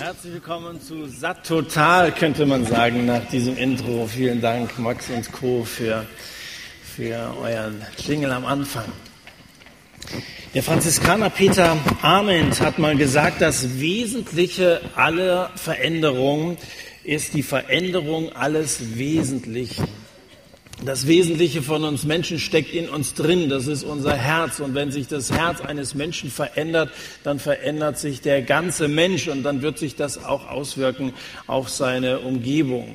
Herzlich willkommen zu Satt Total, könnte man sagen, nach diesem Intro. Vielen Dank, Max und Co., für, für euren Jingle am Anfang. Der Franziskaner Peter Arment hat mal gesagt, das Wesentliche aller Veränderungen ist die Veränderung alles Wesentlichen. Das Wesentliche von uns Menschen steckt in uns drin, das ist unser Herz. Und wenn sich das Herz eines Menschen verändert, dann verändert sich der ganze Mensch und dann wird sich das auch auswirken auf seine Umgebung.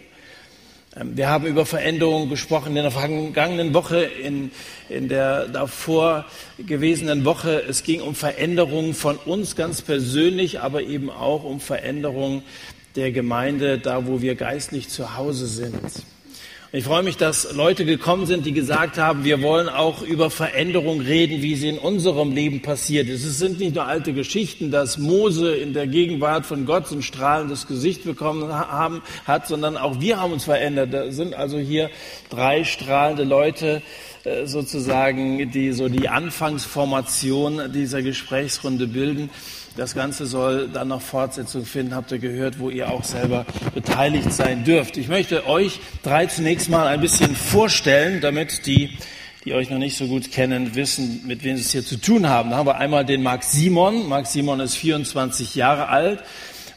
Ähm, wir haben über Veränderungen gesprochen in der vergangenen Woche, in, in der davor gewesenen Woche. Es ging um Veränderungen von uns ganz persönlich, aber eben auch um Veränderungen der Gemeinde, da wo wir geistlich zu Hause sind. Ich freue mich, dass Leute gekommen sind, die gesagt haben, wir wollen auch über Veränderung reden, wie sie in unserem Leben passiert ist. Es sind nicht nur alte Geschichten, dass Mose in der Gegenwart von Gott so ein strahlendes Gesicht bekommen haben, hat, sondern auch wir haben uns verändert. Da sind also hier drei strahlende Leute äh, sozusagen, die so die Anfangsformation dieser Gesprächsrunde bilden. Das Ganze soll dann noch Fortsetzung finden, habt ihr gehört, wo ihr auch selber beteiligt sein dürft. Ich möchte euch drei zunächst mal ein bisschen vorstellen, damit die, die euch noch nicht so gut kennen, wissen, mit wem sie es hier zu tun haben. Da haben wir einmal den Marc Simon. Marc Simon ist 24 Jahre alt.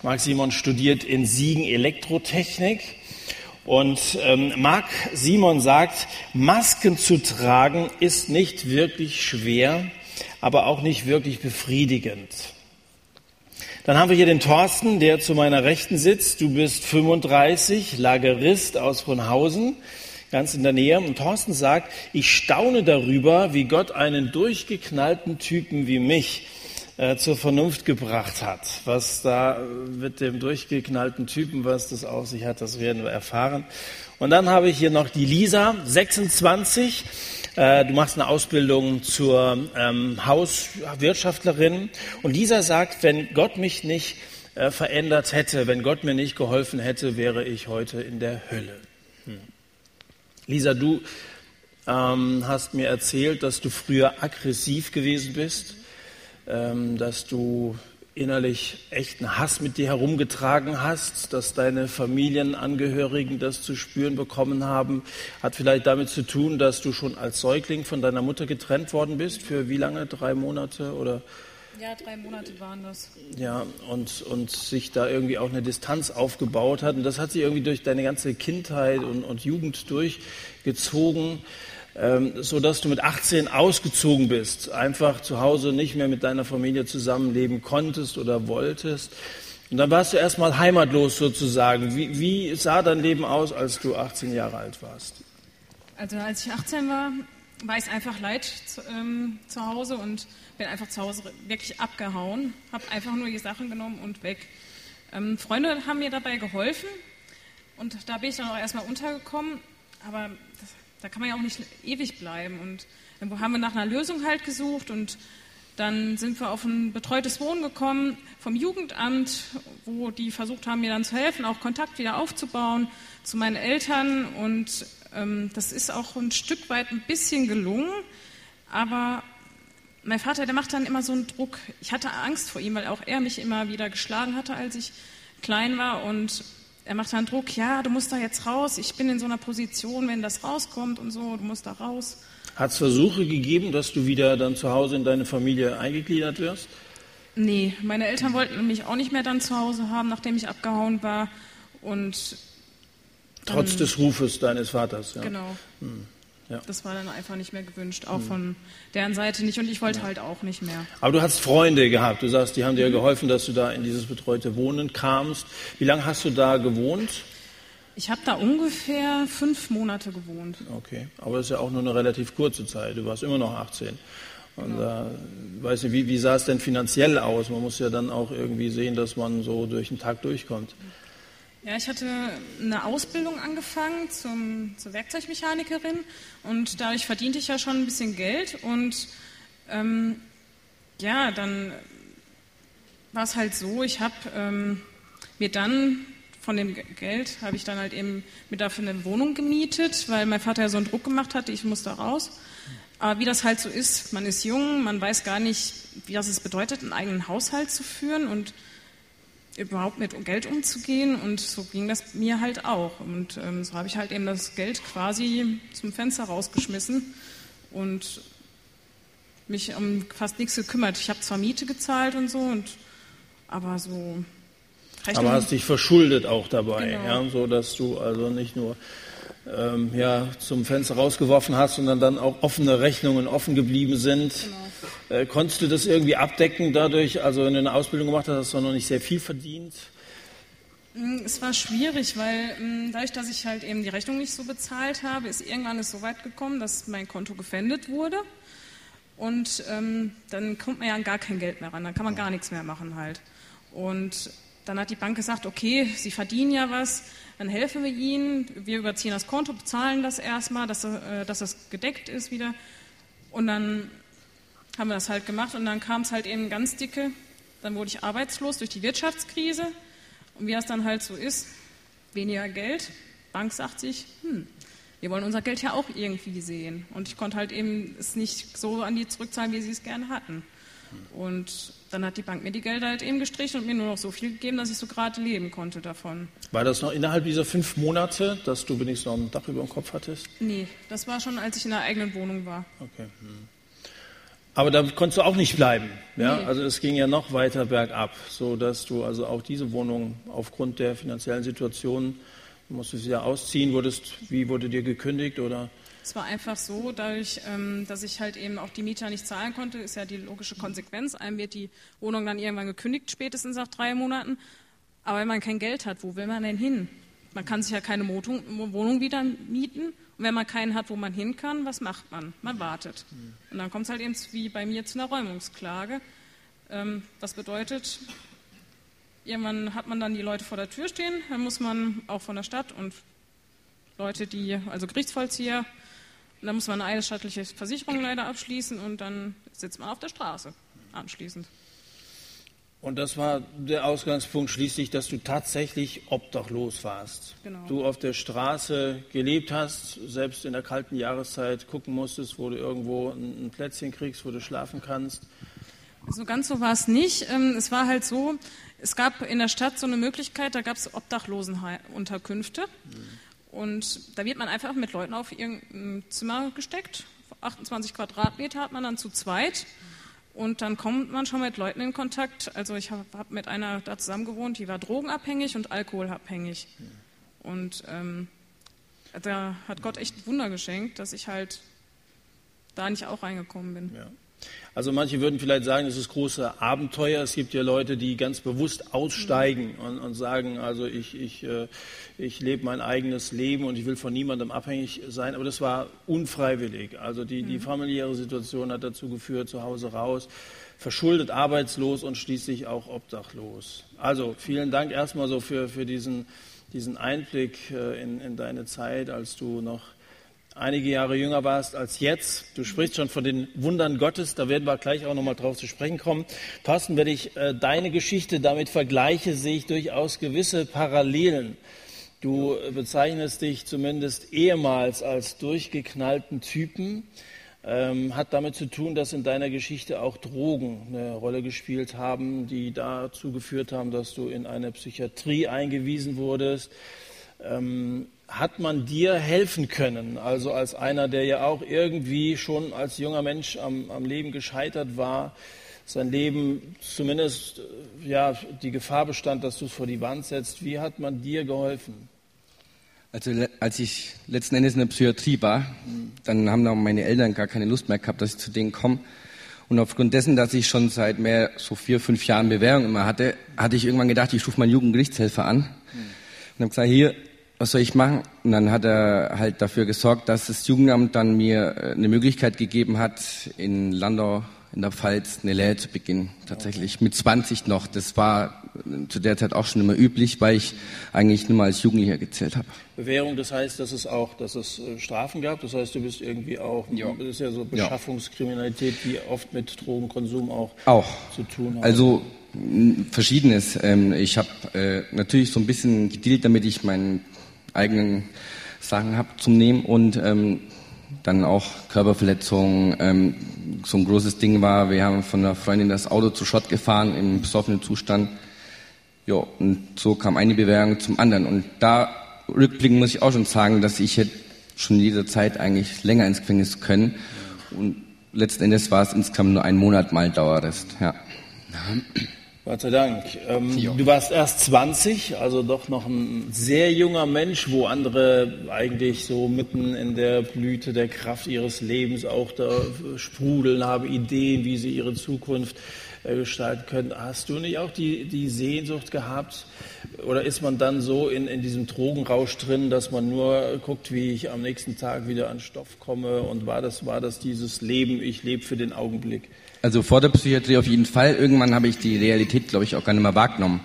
Marc Simon studiert in Siegen Elektrotechnik. Und ähm, Marc Simon sagt, Masken zu tragen ist nicht wirklich schwer, aber auch nicht wirklich befriedigend. Dann haben wir hier den Thorsten, der zu meiner Rechten sitzt. Du bist 35, Lagerist aus Brunhausen, ganz in der Nähe. Und Thorsten sagt, ich staune darüber, wie Gott einen durchgeknallten Typen wie mich äh, zur Vernunft gebracht hat. Was da mit dem durchgeknallten Typen, was das auf sich hat, das werden wir erfahren. Und dann habe ich hier noch die Lisa, 26, äh, du machst eine Ausbildung zur ähm, Hauswirtschaftlerin. Und dieser sagt, wenn Gott mich nicht äh, verändert hätte, wenn Gott mir nicht geholfen hätte, wäre ich heute in der Hölle. Hm. Lisa, du ähm, hast mir erzählt, dass du früher aggressiv gewesen bist, dass du innerlich echten Hass mit dir herumgetragen hast, dass deine Familienangehörigen das zu spüren bekommen haben, hat vielleicht damit zu tun, dass du schon als Säugling von deiner Mutter getrennt worden bist. Für wie lange? Drei Monate oder? Ja, drei Monate waren das. Ja, und, und sich da irgendwie auch eine Distanz aufgebaut hat. Und das hat sich irgendwie durch deine ganze Kindheit und, und Jugend durchgezogen. Ähm, so dass du mit 18 ausgezogen bist, einfach zu Hause nicht mehr mit deiner Familie zusammenleben konntest oder wolltest. Und dann warst du erstmal heimatlos sozusagen. Wie, wie sah dein Leben aus, als du 18 Jahre alt warst? Also als ich 18 war, war ich einfach leid zu, ähm, zu Hause und bin einfach zu Hause wirklich abgehauen, habe einfach nur die Sachen genommen und weg. Ähm, Freunde haben mir dabei geholfen und da bin ich dann auch erstmal untergekommen, aber das da kann man ja auch nicht ewig bleiben. Und dann haben wir nach einer Lösung halt gesucht und dann sind wir auf ein betreutes Wohnen gekommen vom Jugendamt, wo die versucht haben, mir dann zu helfen, auch Kontakt wieder aufzubauen zu meinen Eltern. Und ähm, das ist auch ein Stück weit ein bisschen gelungen. Aber mein Vater, der macht dann immer so einen Druck. Ich hatte Angst vor ihm, weil auch er mich immer wieder geschlagen hatte, als ich klein war. Und er macht dann Druck, ja, du musst da jetzt raus, ich bin in so einer Position, wenn das rauskommt und so, du musst da raus. Hat es Versuche gegeben, dass du wieder dann zu Hause in deine Familie eingegliedert wirst? Nee, meine Eltern wollten mich auch nicht mehr dann zu Hause haben, nachdem ich abgehauen war. Und Trotz des Rufes deines Vaters, ja. Genau. Hm. Ja. Das war dann einfach nicht mehr gewünscht, auch mhm. von deren Seite nicht. Und ich wollte ja. halt auch nicht mehr. Aber du hast Freunde gehabt. Du sagst, die haben dir mhm. geholfen, dass du da in dieses betreute Wohnen kamst. Wie lange hast du da gewohnt? Ich habe da ungefähr fünf Monate gewohnt. Okay, aber das ist ja auch nur eine relativ kurze Zeit. Du warst immer noch 18. Und genau. äh, weiß nicht, wie, wie sah es denn finanziell aus? Man muss ja dann auch irgendwie sehen, dass man so durch den Tag durchkommt. Ja, ich hatte eine Ausbildung angefangen zum, zur Werkzeugmechanikerin und dadurch verdiente ich ja schon ein bisschen Geld und ähm, ja, dann war es halt so, ich habe ähm, mir dann von dem Geld habe ich dann halt eben mir dafür eine Wohnung gemietet, weil mein Vater ja so einen Druck gemacht hatte, ich musste raus. Aber wie das halt so ist, man ist jung, man weiß gar nicht, wie das es bedeutet, einen eigenen Haushalt zu führen und überhaupt mit Geld umzugehen und so ging das mir halt auch. Und ähm, so habe ich halt eben das Geld quasi zum Fenster rausgeschmissen und mich um fast nichts gekümmert. Ich habe zwar Miete gezahlt und so, und, aber so. Rechnung, aber hast dich verschuldet auch dabei, genau. ja, so dass du also nicht nur ähm, ja, zum Fenster rausgeworfen hast, sondern dann auch offene Rechnungen offen geblieben sind. Genau. Äh, konntest du das irgendwie abdecken dadurch, also wenn du eine Ausbildung gemacht hast, hast du noch nicht sehr viel verdient? Mm, es war schwierig, weil mm, dadurch, dass ich halt eben die Rechnung nicht so bezahlt habe, ist irgendwann es so weit gekommen, dass mein Konto gefändet wurde. Und ähm, dann kommt man ja an gar kein Geld mehr ran, dann kann man gar nichts mehr machen halt. Und dann hat die Bank gesagt, okay, Sie verdienen ja was, dann helfen wir Ihnen, wir überziehen das Konto, bezahlen das erstmal, dass, äh, dass das gedeckt ist wieder. Und dann haben wir das halt gemacht und dann kam es halt eben ganz dicke, dann wurde ich arbeitslos durch die Wirtschaftskrise. Und wie das dann halt so ist, weniger Geld, Bank sagt sich, hm, wir wollen unser Geld ja auch irgendwie sehen. Und ich konnte halt eben es nicht so an die zurückzahlen, wie sie es gerne hatten. Und dann hat die Bank mir die Gelder halt eben gestrichen und mir nur noch so viel gegeben, dass ich so gerade leben konnte davon. War das noch innerhalb dieser fünf Monate, dass du wenigstens noch ein Dach über dem Kopf hattest? Nee, das war schon, als ich in der eigenen Wohnung war. Okay. Hm. Aber da konntest du auch nicht bleiben. Ja? Nee. Also es ging ja noch weiter bergab, so dass du also auch diese Wohnung aufgrund der finanziellen Situation musstest du ja ausziehen. Wurdest, wie wurde dir gekündigt oder? Es war einfach so, dadurch, ähm, dass ich halt eben auch die Mieter nicht zahlen konnte, ist ja die logische Konsequenz. Einem wird die Wohnung dann irgendwann gekündigt, spätestens nach drei Monaten. Aber wenn man kein Geld hat, wo will man denn hin? Man kann sich ja keine Wohnung wieder mieten. Und wenn man keinen hat, wo man hin kann, was macht man? Man wartet. Und dann kommt es halt eben wie bei mir zu einer Räumungsklage. Ähm, das bedeutet, irgendwann hat man dann die Leute vor der Tür stehen, dann muss man auch von der Stadt und Leute, die, also Gerichtsvollzieher, dann muss man eine eidesstattliche Versicherung leider abschließen und dann sitzt man auf der Straße anschließend. Und das war der Ausgangspunkt schließlich, dass du tatsächlich obdachlos warst. Genau. Du auf der Straße gelebt hast, selbst in der kalten Jahreszeit gucken musstest, wo du irgendwo ein Plätzchen kriegst, wo du schlafen kannst. Also ganz so war es nicht. Ähm, es war halt so, es gab in der Stadt so eine Möglichkeit, da gab es Obdachlosenunterkünfte. Mhm. Und da wird man einfach mit Leuten auf irgendein Zimmer gesteckt. 28 Quadratmeter hat man dann zu zweit. Und dann kommt man schon mit Leuten in Kontakt. Also ich habe hab mit einer da zusammen gewohnt, die war drogenabhängig und alkoholabhängig. Und ähm, da hat Gott echt Wunder geschenkt, dass ich halt da nicht auch reingekommen bin. Ja. Also manche würden vielleicht sagen, es ist große Abenteuer. Es gibt ja Leute, die ganz bewusst aussteigen und, und sagen, also ich, ich, äh, ich lebe mein eigenes Leben und ich will von niemandem abhängig sein. Aber das war unfreiwillig. Also die, die mhm. familiäre Situation hat dazu geführt, zu Hause raus, verschuldet, arbeitslos und schließlich auch obdachlos. Also vielen Dank erstmal so für, für diesen, diesen Einblick äh, in, in deine Zeit, als du noch einige Jahre jünger warst als jetzt. Du sprichst schon von den Wundern Gottes, da werden wir gleich auch nochmal drauf zu sprechen kommen. Thorsten, wenn ich äh, deine Geschichte damit vergleiche, sehe ich durchaus gewisse Parallelen. Du bezeichnest dich zumindest ehemals als durchgeknallten Typen. Ähm, hat damit zu tun, dass in deiner Geschichte auch Drogen eine Rolle gespielt haben, die dazu geführt haben, dass du in eine Psychiatrie eingewiesen wurdest. Ähm, hat man dir helfen können? Also als einer, der ja auch irgendwie schon als junger Mensch am, am Leben gescheitert war, sein Leben zumindest äh, ja die Gefahr bestand, dass du es vor die Wand setzt. Wie hat man dir geholfen? Also als ich letzten Endes in der Psychiatrie war, mhm. dann haben dann meine Eltern gar keine Lust mehr gehabt, dass ich zu denen komme. Und aufgrund dessen, dass ich schon seit mehr so vier, fünf Jahren Bewährung immer hatte, hatte ich irgendwann gedacht, ich rufe meinen Jugendgerichtshelfer an mhm. und habe gesagt, hier, was soll ich machen? Und dann hat er halt dafür gesorgt, dass das Jugendamt dann mir äh, eine Möglichkeit gegeben hat, in Landau in der Pfalz eine Lehre zu beginnen. Tatsächlich mit 20 noch. Das war äh, zu der Zeit auch schon immer üblich, weil ich eigentlich nur mal als Jugendlicher gezählt habe. Bewährung, das heißt, dass es auch, dass es äh, Strafen gab. Das heißt, du bist irgendwie auch, ja. das ist ja so Beschaffungskriminalität, die oft mit Drogenkonsum auch, auch. zu tun hat. Also Verschiedenes. Ähm, ich habe natürlich so ein bisschen gedealt, damit ich meinen eigenen Sachen habe zum Nehmen und ähm, dann auch Körperverletzungen. Ähm, so ein großes Ding war, wir haben von einer Freundin das Auto zu Schott gefahren im besoffenen Zustand. ja, und so kam eine Bewährung zum anderen. Und da rückblickend muss ich auch schon sagen, dass ich hätte schon jederzeit eigentlich länger ins Gefängnis können. Und letzten Endes war es insgesamt nur ein Monat mal Dauerrest. Ja. Gott sei Dank. Ähm, du warst erst 20, also doch noch ein sehr junger Mensch, wo andere eigentlich so mitten in der Blüte der Kraft ihres Lebens auch da sprudeln, haben Ideen, wie sie ihre Zukunft äh, gestalten können. Hast du nicht auch die, die Sehnsucht gehabt? Oder ist man dann so in, in diesem Drogenrausch drin, dass man nur guckt, wie ich am nächsten Tag wieder an Stoff komme? Und war das, war das dieses Leben, ich lebe für den Augenblick? Also vor der Psychiatrie auf jeden Fall. Irgendwann habe ich die Realität, glaube ich, auch gar nicht mehr wahrgenommen.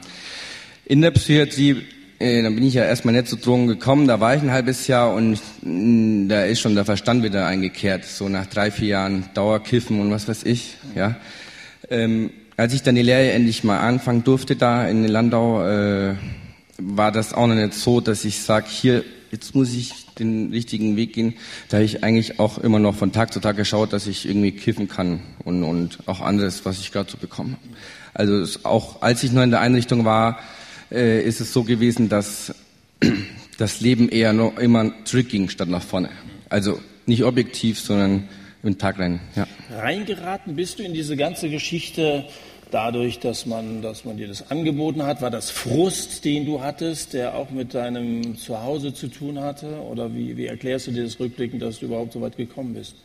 In der Psychiatrie, äh, dann bin ich ja erstmal nicht zu Drogen gekommen, da war ich ein halbes Jahr und mh, mm, da ist schon der Verstand wieder eingekehrt, so nach drei, vier Jahren Dauerkiffen und was weiß ich, ja. Ähm, als ich dann die Lehre endlich mal anfangen durfte da in Landau, äh, war das auch noch nicht so, dass ich sage, hier, jetzt muss ich den richtigen Weg gehen. Da habe ich eigentlich auch immer noch von Tag zu Tag geschaut, dass ich irgendwie kiffen kann und, und auch anderes, was ich gerade so bekomme. Also auch als ich noch in der Einrichtung war, äh, ist es so gewesen, dass das Leben eher noch immer zurückging statt nach vorne. Also nicht objektiv, sondern im Tag rein. Ja. Reingeraten bist du in diese ganze Geschichte dadurch, dass man, dass man dir das angeboten hat? War das Frust, den du hattest, der auch mit deinem Zuhause zu tun hatte? Oder wie, wie erklärst du dir das rückblickend, dass du überhaupt so weit gekommen bist?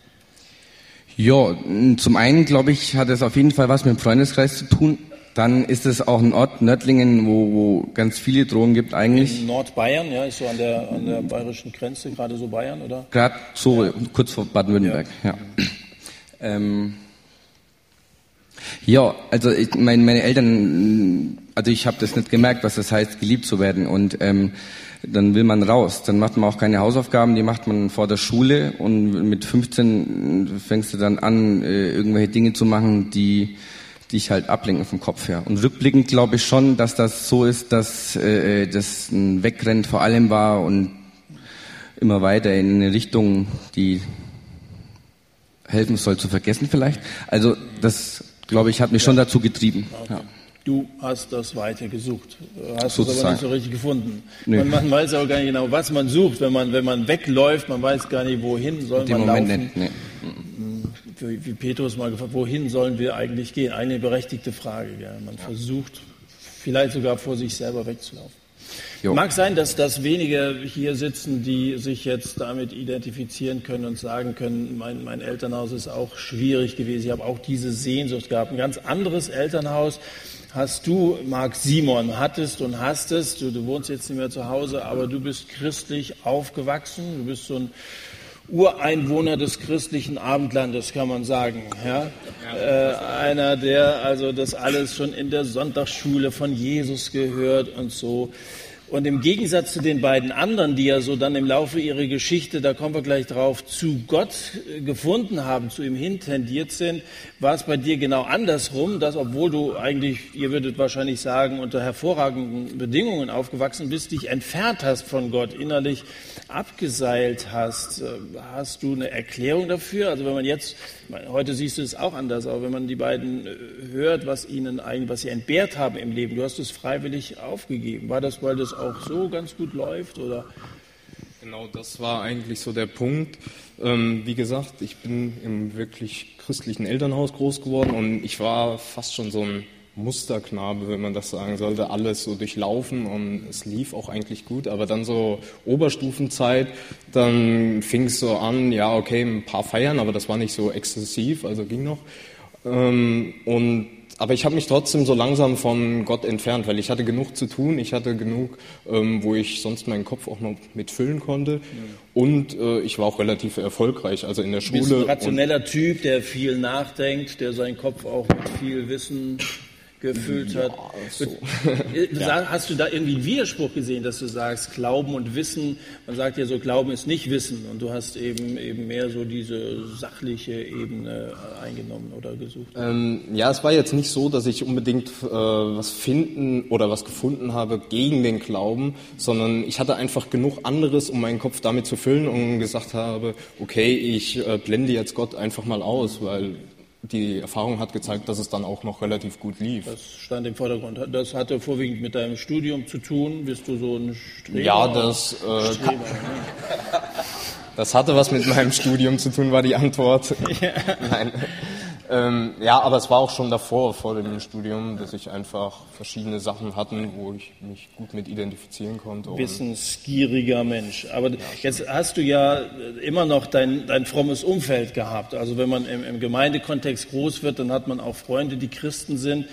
Ja, zum einen glaube ich, hat es auf jeden Fall was mit dem Freundeskreis zu tun. Dann ist es auch ein Ort, Nördlingen, wo, wo ganz viele Drogen gibt eigentlich. In Nordbayern, ja, ist so an der, an der bayerischen Grenze, gerade so Bayern, oder? Gerade so, ja. kurz vor Baden-Württemberg, ja. ja. Ähm, ja, also ich, mein, meine Eltern, also ich habe das nicht gemerkt, was das heißt, geliebt zu werden. Und ähm, dann will man raus. Dann macht man auch keine Hausaufgaben, die macht man vor der Schule. Und mit 15 fängst du dann an, äh, irgendwelche Dinge zu machen, die dich halt ablenken vom Kopf her. Und rückblickend glaube ich schon, dass das so ist, dass äh, das ein Wegrennen vor allem war und immer weiter in eine Richtung, die helfen soll zu vergessen vielleicht. Also das glaube ich, hat mich schon dazu getrieben. Okay. Ja. Du hast das weiter gesucht, hast Sozusagen. es aber nicht so richtig gefunden. Nee. Man, man, weiß auch gar nicht genau, was man sucht. Wenn man, wenn man wegläuft, man weiß gar nicht, wohin soll man Moment laufen. Nicht. Nee. Wie, wie Petrus mal gefragt, wohin sollen wir eigentlich gehen? Eine berechtigte Frage. Ja. Man ja. versucht vielleicht sogar vor sich selber wegzulaufen. Jo. Mag sein, dass das wenige hier sitzen, die sich jetzt damit identifizieren können und sagen können, mein, mein Elternhaus ist auch schwierig gewesen. Ich habe auch diese Sehnsucht gehabt. Ein ganz anderes Elternhaus hast du, Marc Simon, hattest und hast es. Du, du wohnst jetzt nicht mehr zu Hause, aber du bist christlich aufgewachsen. Du bist so ein Ureinwohner des christlichen Abendlandes, kann man sagen. Ja? Äh, einer, der also das alles schon in der Sonntagsschule von Jesus gehört und so. Und im Gegensatz zu den beiden anderen, die ja so dann im Laufe ihrer Geschichte, da kommen wir gleich drauf, zu Gott gefunden haben, zu ihm hintendiert sind, war es bei dir genau andersrum, dass obwohl du eigentlich, ihr würdet wahrscheinlich sagen, unter hervorragenden Bedingungen aufgewachsen bist, dich entfernt hast von Gott, innerlich abgeseilt hast. Äh, hast du eine Erklärung dafür? Also wenn man jetzt, heute siehst du es auch anders, aber wenn man die beiden äh, hört, was ihnen eigentlich, was sie entbehrt haben im Leben, du hast es freiwillig aufgegeben. War das, weil das auch so ganz gut läuft oder? Genau, das war eigentlich so der Punkt. Ähm, wie gesagt, ich bin im wirklich christlichen Elternhaus groß geworden und ich war fast schon so ein Musterknabe, wenn man das sagen sollte, alles so durchlaufen und es lief auch eigentlich gut. Aber dann so Oberstufenzeit, dann fing es so an, ja, okay, ein paar Feiern, aber das war nicht so exzessiv, also ging noch. Ähm, und aber ich habe mich trotzdem so langsam von Gott entfernt, weil ich hatte genug zu tun, ich hatte genug, ähm, wo ich sonst meinen Kopf auch noch mit füllen konnte. Ja. Und äh, ich war auch relativ erfolgreich, also in der Schule. Du bist ein rationeller Typ, der viel nachdenkt, der seinen Kopf auch mit viel Wissen gefüllt hat. Ja, so. Hast du da irgendwie einen Widerspruch gesehen, dass du sagst, Glauben und Wissen, man sagt ja so, Glauben ist nicht Wissen und du hast eben, eben mehr so diese sachliche Ebene eingenommen oder gesucht? Ähm, ja, es war jetzt nicht so, dass ich unbedingt äh, was finden oder was gefunden habe gegen den Glauben, sondern ich hatte einfach genug anderes, um meinen Kopf damit zu füllen und gesagt habe, okay, ich äh, blende jetzt Gott einfach mal aus, weil die Erfahrung hat gezeigt, dass es dann auch noch relativ gut lief. Das stand im Vordergrund. Das hatte vorwiegend mit deinem Studium zu tun. Bist du so ein Streber? Ja, das, äh, Streber, ne? das hatte was mit meinem Studium zu tun, war die Antwort. Nein. Ähm, ja, aber es war auch schon davor, vor dem Studium, dass ich einfach verschiedene Sachen hatten, wo ich mich gut mit identifizieren konnte. Wissensgieriger Mensch. Aber jetzt hast du ja immer noch dein, dein frommes Umfeld gehabt. Also wenn man im, im Gemeindekontext groß wird, dann hat man auch Freunde, die Christen sind.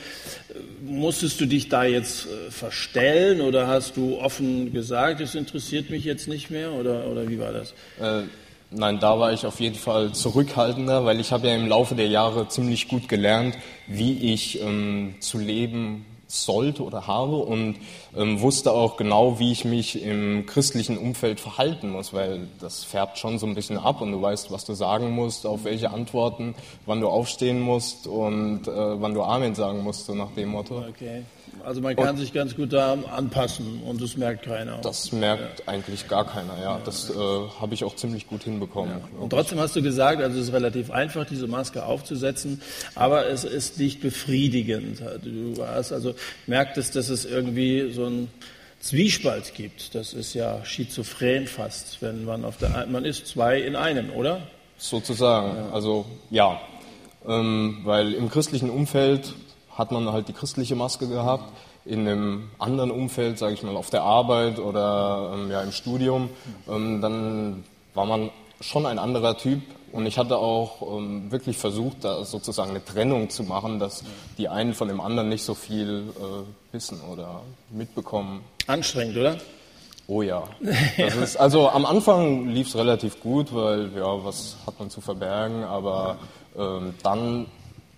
Musstest du dich da jetzt äh, verstellen oder hast du offen gesagt, es interessiert mich jetzt nicht mehr oder, oder wie war das? Äh, nein, da war ich auf jeden Fall zurückhaltender, weil ich habe ja im Laufe der Jahre ziemlich gut gelernt, wie ich ähm, zu leben sollte oder habe und ähm, wusste auch genau, wie ich mich im christlichen Umfeld verhalten muss, weil das färbt schon so ein bisschen ab und du weißt, was du sagen musst, auf welche Antworten, wann du aufstehen musst und äh, wann du Amen sagen musst, so nach dem Motto. Okay. Also man kann sich ganz gut da anpassen und das merkt keiner. Das merkt eigentlich gar keiner, ja. Das äh, habe ich auch ziemlich gut hinbekommen. Und trotzdem hast du gesagt, also es ist relativ einfach, diese Maske aufzusetzen, aber es ist nicht befriedigend. Du hast also merktest, dass es irgendwie so ein Zwiespalt gibt. Das ist ja schizophren fast, wenn man auf der man ist zwei in einem, oder? Sozusagen, also ja. Ähm, weil im christlichen Umfeld hat man halt die christliche Maske gehabt. In einem anderen Umfeld, sage ich mal, auf der Arbeit oder ähm, ja, im Studium, ähm, dann war man schon ein anderer Typ. Und ich hatte auch ähm, wirklich versucht, da sozusagen eine Trennung zu machen, dass die einen von dem anderen nicht so viel äh, wissen oder mitbekommen. Anstrengend, oder? Oh ja. Ist, also am Anfang lief es relativ gut, weil ja, was hat man zu verbergen, aber ähm, dann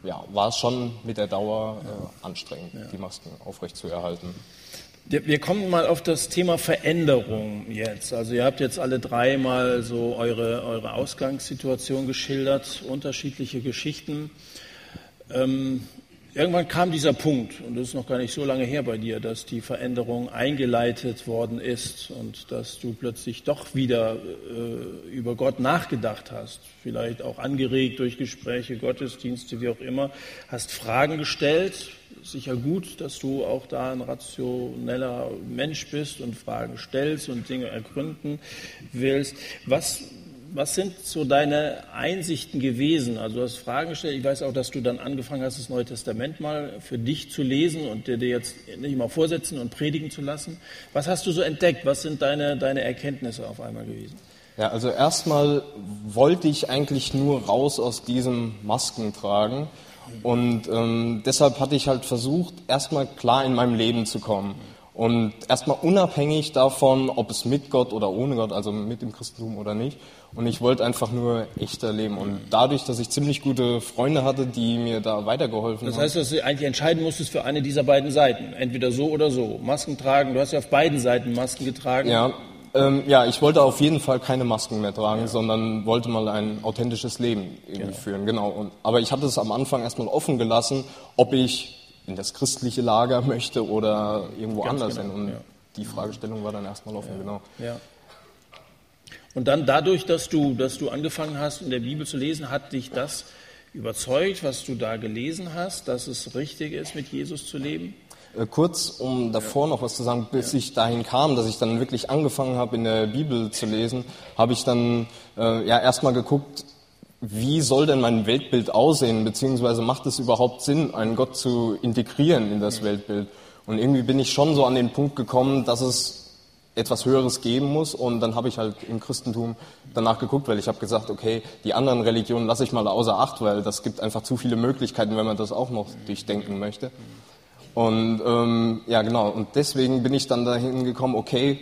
ja, war es schon mit der Dauer äh, anstrengend, ja. die Masken aufrechtzuerhalten. Wir kommen mal auf das Thema Veränderung jetzt. Also ihr habt jetzt alle drei mal so eure, eure Ausgangssituation geschildert, unterschiedliche Geschichten. Ähm, Irgendwann kam dieser Punkt, und das ist noch gar nicht so lange her bei dir, dass die Veränderung eingeleitet worden ist und dass du plötzlich doch wieder äh, über Gott nachgedacht hast, vielleicht auch angeregt durch Gespräche, Gottesdienste, wie auch immer, hast Fragen gestellt. Sicher gut, dass du auch da ein rationeller Mensch bist und Fragen stellst und Dinge ergründen willst. Was was sind so deine Einsichten gewesen? Also du hast Fragen gestellt. Ich weiß auch, dass du dann angefangen hast, das Neue Testament mal für dich zu lesen und dir, dir jetzt nicht mal vorsetzen und predigen zu lassen. Was hast du so entdeckt? Was sind deine, deine Erkenntnisse auf einmal gewesen? Ja, also erstmal wollte ich eigentlich nur raus aus diesem Maskentragen. Und ähm, deshalb hatte ich halt versucht, erstmal klar in meinem Leben zu kommen. Und erstmal unabhängig davon, ob es mit Gott oder ohne Gott, also mit dem Christentum oder nicht. Und ich wollte einfach nur echter leben. Und dadurch, dass ich ziemlich gute Freunde hatte, die mir da weitergeholfen haben. Das heißt, dass du eigentlich entscheiden musstest für eine dieser beiden Seiten. Entweder so oder so. Masken tragen. Du hast ja auf beiden Seiten Masken getragen. Ja, ähm, ja, ich wollte auf jeden Fall keine Masken mehr tragen, ja. sondern wollte mal ein authentisches Leben irgendwie genau. führen. Genau. Und, aber ich hatte es am Anfang erstmal offen gelassen, ob ich in das christliche Lager möchte oder irgendwo Ganz anders genau, hin. Und ja. die Fragestellung war dann erstmal offen, ja. genau. Ja. Und dann dadurch, dass du, dass du angefangen hast, in der Bibel zu lesen, hat dich das überzeugt, was du da gelesen hast, dass es richtig ist, mit Jesus zu leben? Äh, kurz, um davor noch was zu sagen, bis ich dahin kam, dass ich dann wirklich angefangen habe, in der Bibel zu lesen, habe ich dann äh, ja erstmal geguckt, wie soll denn mein Weltbild aussehen, beziehungsweise macht es überhaupt Sinn, einen Gott zu integrieren in das Weltbild? Und irgendwie bin ich schon so an den Punkt gekommen, dass es etwas Höheres geben muss. Und dann habe ich halt im Christentum danach geguckt, weil ich habe gesagt, okay, die anderen Religionen lasse ich mal außer Acht, weil das gibt einfach zu viele Möglichkeiten, wenn man das auch noch durchdenken möchte. Und ähm, ja, genau. Und deswegen bin ich dann dahin gekommen, okay,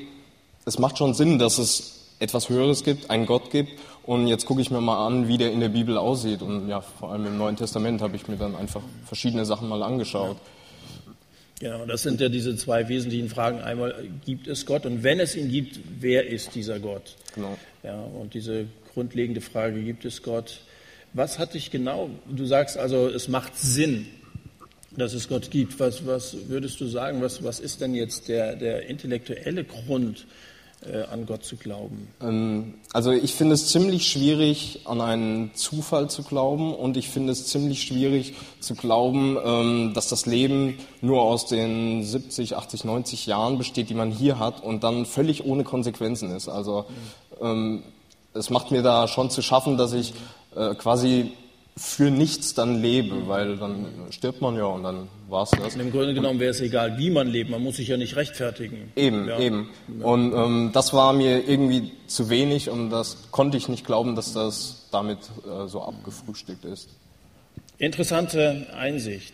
es macht schon Sinn, dass es etwas Höheres gibt, einen Gott gibt. Und jetzt gucke ich mir mal an, wie der in der Bibel aussieht. Und ja, vor allem im Neuen Testament habe ich mir dann einfach verschiedene Sachen mal angeschaut. Genau, das sind ja diese zwei wesentlichen Fragen. Einmal, gibt es Gott? Und wenn es ihn gibt, wer ist dieser Gott? Genau. Ja, und diese grundlegende Frage, gibt es Gott? Was hat dich genau, du sagst also, es macht Sinn, dass es Gott gibt. Was, was würdest du sagen, was, was ist denn jetzt der, der intellektuelle Grund, äh, an Gott zu glauben? Ähm, also ich finde es ziemlich schwierig, an einen Zufall zu glauben und ich finde es ziemlich schwierig zu glauben, ähm, dass das Leben nur aus den 70, 80, 90 Jahren besteht, die man hier hat und dann völlig ohne Konsequenzen ist. Also ähm, es macht mir da schon zu schaffen, dass ich äh, quasi für nichts dann lebe, weil dann stirbt man ja und dann war es das. Und Im Grunde genommen wäre es egal, wie man lebt, man muss sich ja nicht rechtfertigen. Eben, ja. eben. Und ähm, das war mir irgendwie zu wenig und das konnte ich nicht glauben, dass das damit äh, so abgefrühstückt ist. Interessante Einsicht.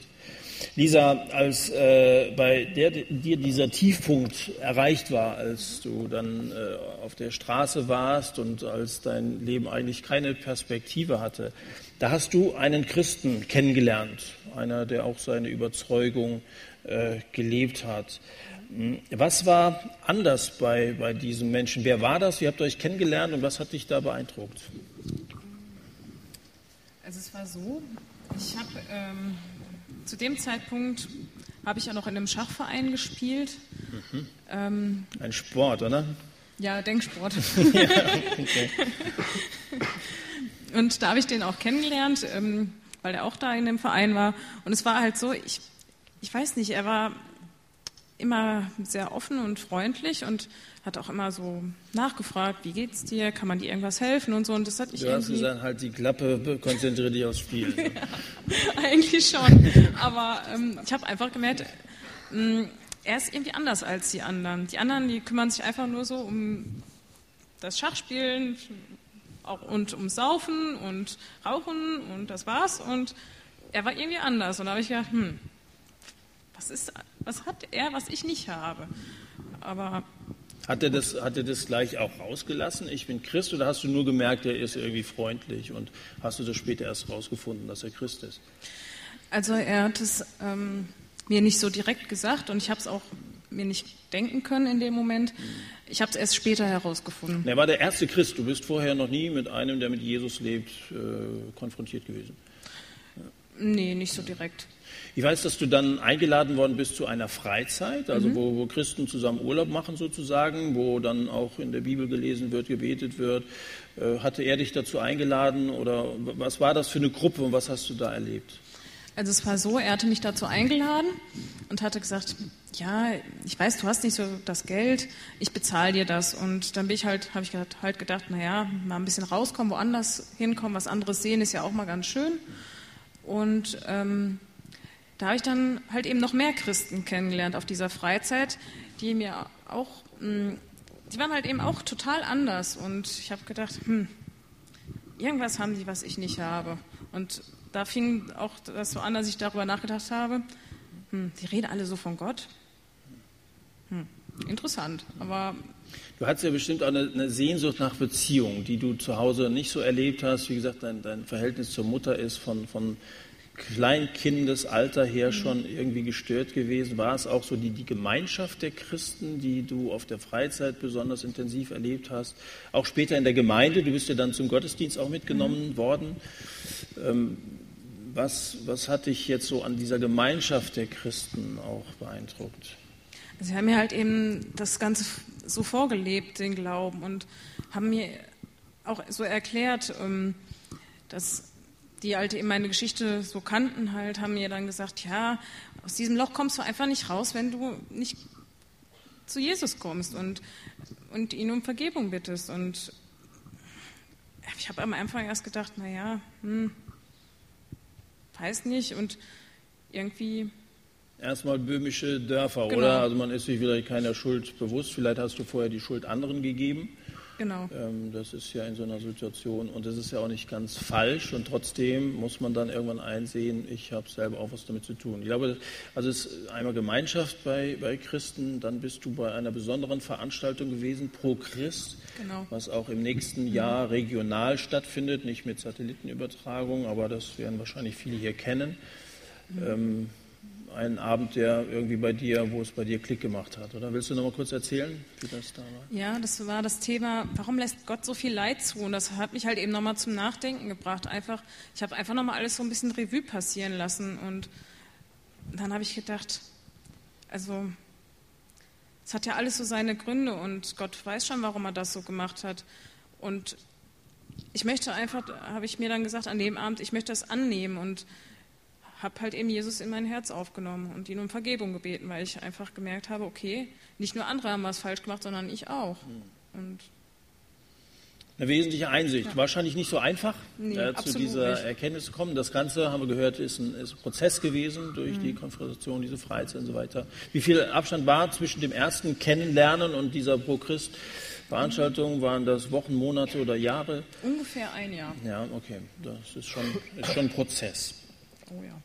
Lisa, als äh, bei der, dir dieser Tiefpunkt erreicht war, als du dann äh, auf der Straße warst und als dein Leben eigentlich keine Perspektive hatte, da hast du einen Christen kennengelernt, einer, der auch seine Überzeugung äh, gelebt hat. Hm, was war anders bei, bei diesem Menschen? Wer war das? Wie habt ihr euch kennengelernt und was hat dich da beeindruckt? Also es war so, ich habe ähm, zu dem Zeitpunkt habe ich ja noch in einem Schachverein gespielt. Mhm. Ähm, Ein Sport, oder? Ja, Denksport. ja, okay. Und da habe ich den auch kennengelernt, ähm, weil er auch da in dem Verein war. Und es war halt so, ich, ich weiß nicht, er war immer sehr offen und freundlich und hat auch immer so nachgefragt, wie geht's dir, kann man dir irgendwas helfen und so. Und das hat mich du hast gesagt, halt die Klappe, konzentriere dich aufs Spiel. ja, eigentlich schon. Aber ähm, ich habe einfach gemerkt, mh, mm, er ist irgendwie anders als die anderen. Die anderen, die kümmern sich einfach nur so um das Schachspielen auch, und um Saufen und Rauchen und das war's. Und er war irgendwie anders. Und da habe ich gedacht, hm, was, ist, was hat er, was ich nicht habe? Aber hat er, das, hat er das gleich auch rausgelassen? Ich bin Christ oder hast du nur gemerkt, er ist irgendwie freundlich und hast du das später erst rausgefunden, dass er Christ ist? Also er hat es ähm, mir nicht so direkt gesagt und ich habe es auch mir nicht denken können in dem Moment. Ich habe es erst später herausgefunden. Er war der erste Christ. Du bist vorher noch nie mit einem, der mit Jesus lebt, äh, konfrontiert gewesen. Nee, nicht so direkt. Ich weiß, dass du dann eingeladen worden bist zu einer Freizeit, also mhm. wo, wo, Christen zusammen Urlaub machen sozusagen, wo dann auch in der Bibel gelesen wird, gebetet wird. Äh, hatte er dich dazu eingeladen oder was war das für eine Gruppe und was hast du da erlebt? Also es war so, er hatte mich dazu eingeladen und hatte gesagt, ja, ich weiß, du hast nicht so das Geld, ich bezahle dir das. Und dann bin ich halt, habe ich halt gedacht, naja, mal ein bisschen rauskommen, woanders hinkommen, was anderes sehen, ist ja auch mal ganz schön. Und ähm, da habe ich dann halt eben noch mehr Christen kennengelernt auf dieser Freizeit, die mir auch, hm, die waren halt eben auch total anders. Und ich habe gedacht, hm, irgendwas haben die, was ich nicht habe. Und da fing auch das so an, dass ich darüber nachgedacht habe, hm, die reden alle so von Gott. Hm, interessant, aber Du hattest ja bestimmt auch eine, eine, Sehnsucht nach Beziehung, die du zu Hause nicht so erlebt hast. Wie gesagt, dein, dein Verhältnis zur Mutter ist von, von Kleinkindesalter her schon irgendwie gestört gewesen. War es auch so die, die Gemeinschaft der Christen, die du auf der Freizeit besonders intensiv erlebt hast? Auch später in der Gemeinde, du bist ja dann zum Gottesdienst auch mitgenommen mhm. worden. Ähm, was, was hat dich jetzt so an dieser Gemeinschaft der Christen auch beeindruckt? Sie haben mir halt eben das Ganze so vorgelebt, den Glauben, und haben mir auch so erklärt, ähm, dass die halt meine Geschichte so kannten, halt, haben mir dann gesagt, ja, aus diesem Loch kommst du einfach nicht raus, wenn du nicht zu Jesus kommst und, und ihn um Vergebung bittest. Und ich habe am Anfang erst gedacht, naja, hm, weiß nicht und irgendwie. Erstmal böhmische Dörfer, genau. oder? Also man ist sich wieder keiner Schuld bewusst. Vielleicht hast du vorher die Schuld anderen gegeben. Genau. Ähm, das ist ja in so einer Situation und das ist ja auch nicht ganz falsch und trotzdem muss man dann irgendwann einsehen, ich habe selber auch was damit zu tun. Ich glaube, also es ist einmal Gemeinschaft bei, bei Christen, dann bist du bei einer besonderen Veranstaltung gewesen, Pro Christ, genau. was auch im nächsten Jahr regional stattfindet, nicht mit Satellitenübertragung, aber das werden wahrscheinlich viele hier kennen. Mhm. Ähm, einen Abend, der irgendwie bei dir, wo es bei dir Klick gemacht hat, oder? Willst du noch mal kurz erzählen, wie das da war? Ja, das war das Thema, warum lässt Gott so viel Leid zu? Und das hat mich halt eben noch mal zum Nachdenken gebracht. Einfach, ich habe einfach noch mal alles so ein bisschen Revue passieren lassen und dann habe ich gedacht, also es hat ja alles so seine Gründe und Gott weiß schon, warum er das so gemacht hat. Und ich möchte einfach, habe ich mir dann gesagt an dem Abend, ich möchte das annehmen und habe halt eben Jesus in mein Herz aufgenommen und ihn um Vergebung gebeten, weil ich einfach gemerkt habe, okay, nicht nur andere haben was falsch gemacht, sondern ich auch. Und eine wesentliche Einsicht. Ja. Wahrscheinlich nicht so einfach, nee, äh, zu dieser nicht. Erkenntnis zu kommen. Das Ganze, haben wir gehört, ist ein, ist ein Prozess gewesen durch mhm. die Konfrontation, diese Freizeit und so weiter. Wie viel Abstand war zwischen dem ersten Kennenlernen und dieser Pro-Christ? Veranstaltung, waren das Wochen, Monate oder Jahre? Ungefähr ein Jahr. Ja, okay. Das ist schon, ist schon ein Prozess. Oh ja.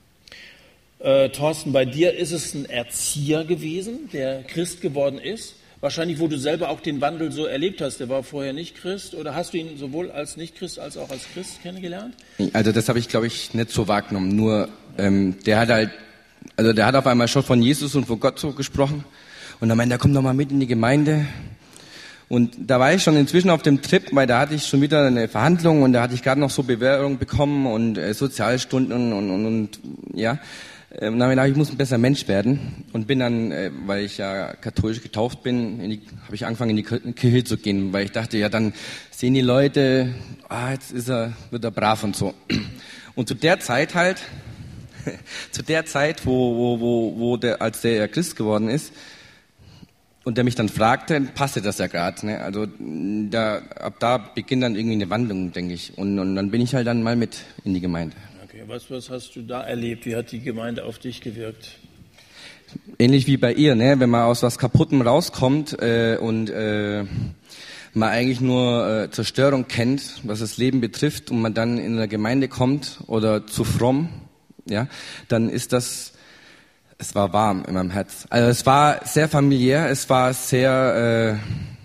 Äh, Thorsten, bei dir ist es ein Erzieher gewesen, der Christ geworden ist. Wahrscheinlich, wo du selber auch den Wandel so erlebt hast. Der war vorher nicht Christ. Oder hast du ihn sowohl als Nicht-Christ als auch als Christ kennengelernt? Also das habe ich, glaube ich, nicht so wahrgenommen. Nur ähm, der hat halt, also der hat auf einmal schon von Jesus und von Gott so gesprochen. Und dann meinte er, komm doch mal mit in die Gemeinde. Und da war ich schon inzwischen auf dem Trip, weil da hatte ich schon wieder eine Verhandlung und da hatte ich gerade noch so Bewährung bekommen und äh, Sozialstunden und, und, und ja. Ähm, dann habe ich, muss ein besser Mensch werden und bin dann, äh, weil ich ja katholisch getauft bin, habe ich angefangen in die Kirche zu gehen, weil ich dachte, ja dann sehen die Leute, ah jetzt ist er, wird er brav und so. Und zu der Zeit halt, zu der Zeit, wo, wo, wo, wo der, als der Christ geworden ist, und der mich dann fragte, passte das ja gerade. Ne? Also da, ab da beginnt dann irgendwie eine Wandlung, denke ich. Und, und dann bin ich halt dann mal mit in die Gemeinde. Was, was hast du da erlebt? Wie hat die Gemeinde auf dich gewirkt? Ähnlich wie bei ihr, ne? wenn man aus was Kaputtem rauskommt äh, und äh, man eigentlich nur äh, Zerstörung kennt, was das Leben betrifft, und man dann in eine Gemeinde kommt oder zu fromm, ja, dann ist das es war warm in meinem Herz. Also es war sehr familiär, es war sehr äh,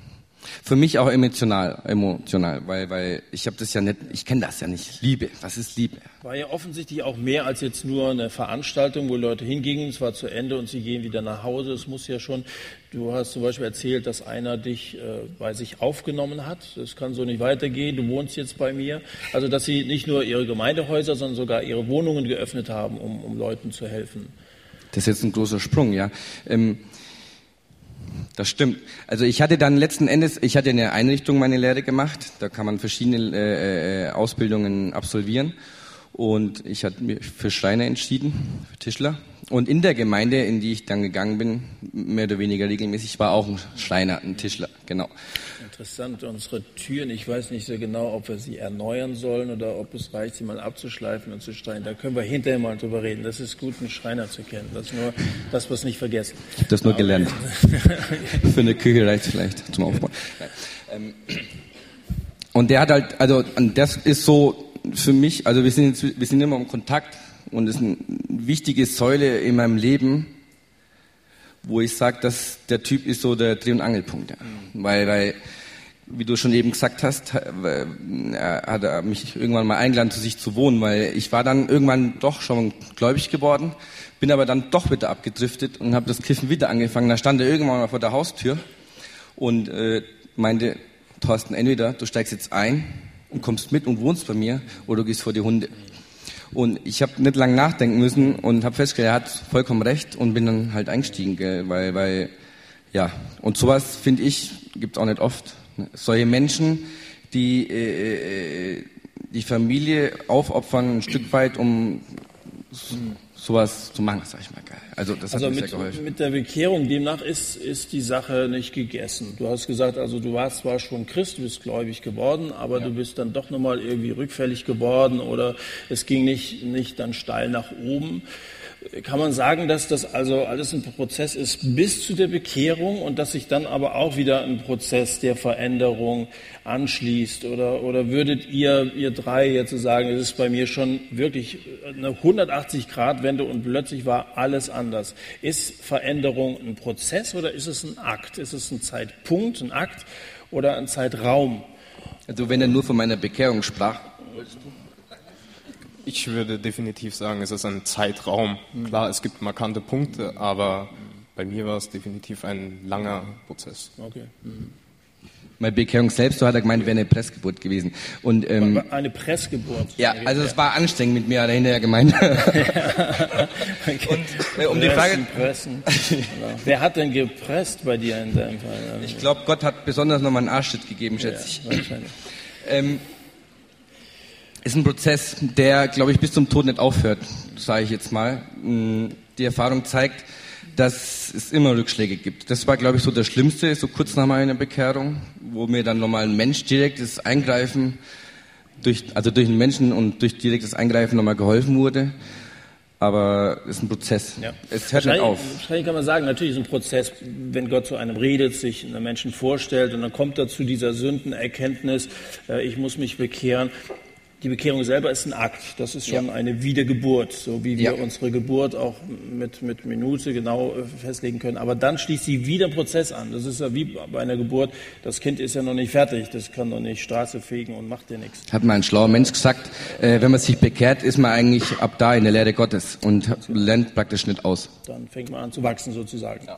für mich auch emotional, emotional, weil weil ich habe das ja nicht, ich kenne das ja nicht. Liebe, was ist Liebe? War ja offensichtlich auch mehr als jetzt nur eine Veranstaltung, wo Leute hingingen. Es war zu Ende und sie gehen wieder nach Hause. Es muss ja schon. Du hast zum Beispiel erzählt, dass einer dich äh, bei sich aufgenommen hat. Das kann so nicht weitergehen. Du wohnst jetzt bei mir. Also dass sie nicht nur ihre Gemeindehäuser, sondern sogar ihre Wohnungen geöffnet haben, um, um Leuten zu helfen. Das ist jetzt ein großer Sprung, ja. Ähm, das stimmt. Also ich hatte dann letzten Endes, ich hatte in der Einrichtung meine Lehre gemacht. Da kann man verschiedene äh, äh, Ausbildungen absolvieren. Und ich hatte mich für Schreiner entschieden, für Tischler. Und in der Gemeinde, in die ich dann gegangen bin, mehr oder weniger regelmäßig, war auch ein Schreiner, ein Tischler, genau. Interessant, unsere Türen, ich weiß nicht so genau, ob wir sie erneuern sollen oder ob es reicht, sie mal abzuschleifen und zu streichen. Da können wir hinterher mal drüber reden. Das ist gut, einen Schreiner zu kennen. Das ist nur das, was nicht vergessen. Das nur gelernt. Für eine Küche reicht es vielleicht zum Aufbauen. Ähm, und der hat halt, also das ist so für mich, also wir sind, wir sind immer im Kontakt und das ist eine wichtige Säule in meinem Leben, wo ich sage, dass der Typ ist so der Dreh- und Angelpunkt. Ja. Mhm. Weil, weil, wie du schon eben gesagt hast, äh, hat er mich irgendwann mal eingeladen, zu sich zu wohnen, weil ich war dann irgendwann doch schon gläubig geworden, bin aber dann doch wieder abgedriftet und habe das Kiffen wieder angefangen. Da stand er irgendwann mal vor der Haustür und äh, meinte, Thorsten, entweder du steigst jetzt ein und kommst mit und wohnst bei mir oder du gehst vor die Hunde. Und ich habe nicht lange nachdenken müssen und habe festgestellt, er hat vollkommen recht und bin dann halt eingestiegen, gell, weil, weil, ja, und sowas finde ich, gibt's auch nicht oft. Solche Menschen, die äh, äh die Familie aufopfern ein Stück weit, um sowas zu machen, sag ich mal. Geil. Also das hat also mir mit, sehr geholfen. Mit der Bekehrung demnach ist, ist die Sache nicht gegessen. Du hast gesagt, also du warst zwar schon Christ, du bist gläubig geworden, aber ja. du bist dann doch nochmal irgendwie rückfällig geworden oder es ging nicht, nicht dann steil nach oben. Kann man sagen, dass das also alles ein Prozess ist bis zu der Bekehrung und dass sich dann aber auch wieder ein Prozess der Veränderung anschließt? Oder, oder würdet ihr, ihr drei jetzt sagen, es ist bei mir schon wirklich eine 180-Grad-Wende und plötzlich war alles anders? Ist Veränderung ein Prozess oder ist es ein Akt? Ist es ein Zeitpunkt, ein Akt oder ein Zeitraum? Also wenn er nur von meiner Bekehrung sprach, ich würde definitiv sagen, es ist ein Zeitraum. Mhm. Klar, es gibt markante Punkte, aber bei mir war es definitiv ein langer Prozess. Okay. Mhm. Meine Bekehrung selbst, so hat er gemeint, wäre eine Pressgeburt gewesen. Und, ähm, eine Pressgeburt. Ja, also es war anstrengend mit mir, hat er hinterher gemeint. okay. Und äh, um Pressen, die Frage... Pressen. Wer hat denn gepresst bei dir in deinem Fall? Ich glaube, Gott hat besonders nochmal einen Arschtritt gegeben, schätze ich. Wahrscheinlich. Ähm, ist ein Prozess, der, glaube ich, bis zum Tod nicht aufhört, sage ich jetzt mal. Mm, die Erfahrung zeigt, dass es immer Rückschläge gibt. Das war, glaube ich, so das Schlimmste, so kurz nach meiner Bekehrung, wo mir dann nochmal ein Mensch direktes Eingreifen, durch, also durch einen Menschen und durch direktes Eingreifen nochmal geholfen wurde. Aber es ist ein Prozess. Ja. Es hört nicht auf. Wahrscheinlich kann man sagen, natürlich ist ein Prozess, wenn Gott zu einem redet, sich einem Menschen vorstellt und dann kommt er zu dieser Sündenerkenntnis, äh, ich muss mich bekehren. Die Bekehrung selber ist ein Akt. Das ist schon ja. eine Wiedergeburt, so wie wir ja. unsere Geburt auch mit, mit Minute genau äh, festlegen können. Aber dann schließt sie wieder Prozess an. Das ist ja wie bei einer Geburt. Das Kind ist ja noch nicht fertig. Das kann noch nicht Straße fegen und macht dir nichts. Hat mal ein schlauer Mensch gesagt, äh, wenn man sich bekehrt, ist man eigentlich ab da in der Lehre Gottes und lernt praktisch nicht aus. Dann fängt man an zu wachsen sozusagen. Ja.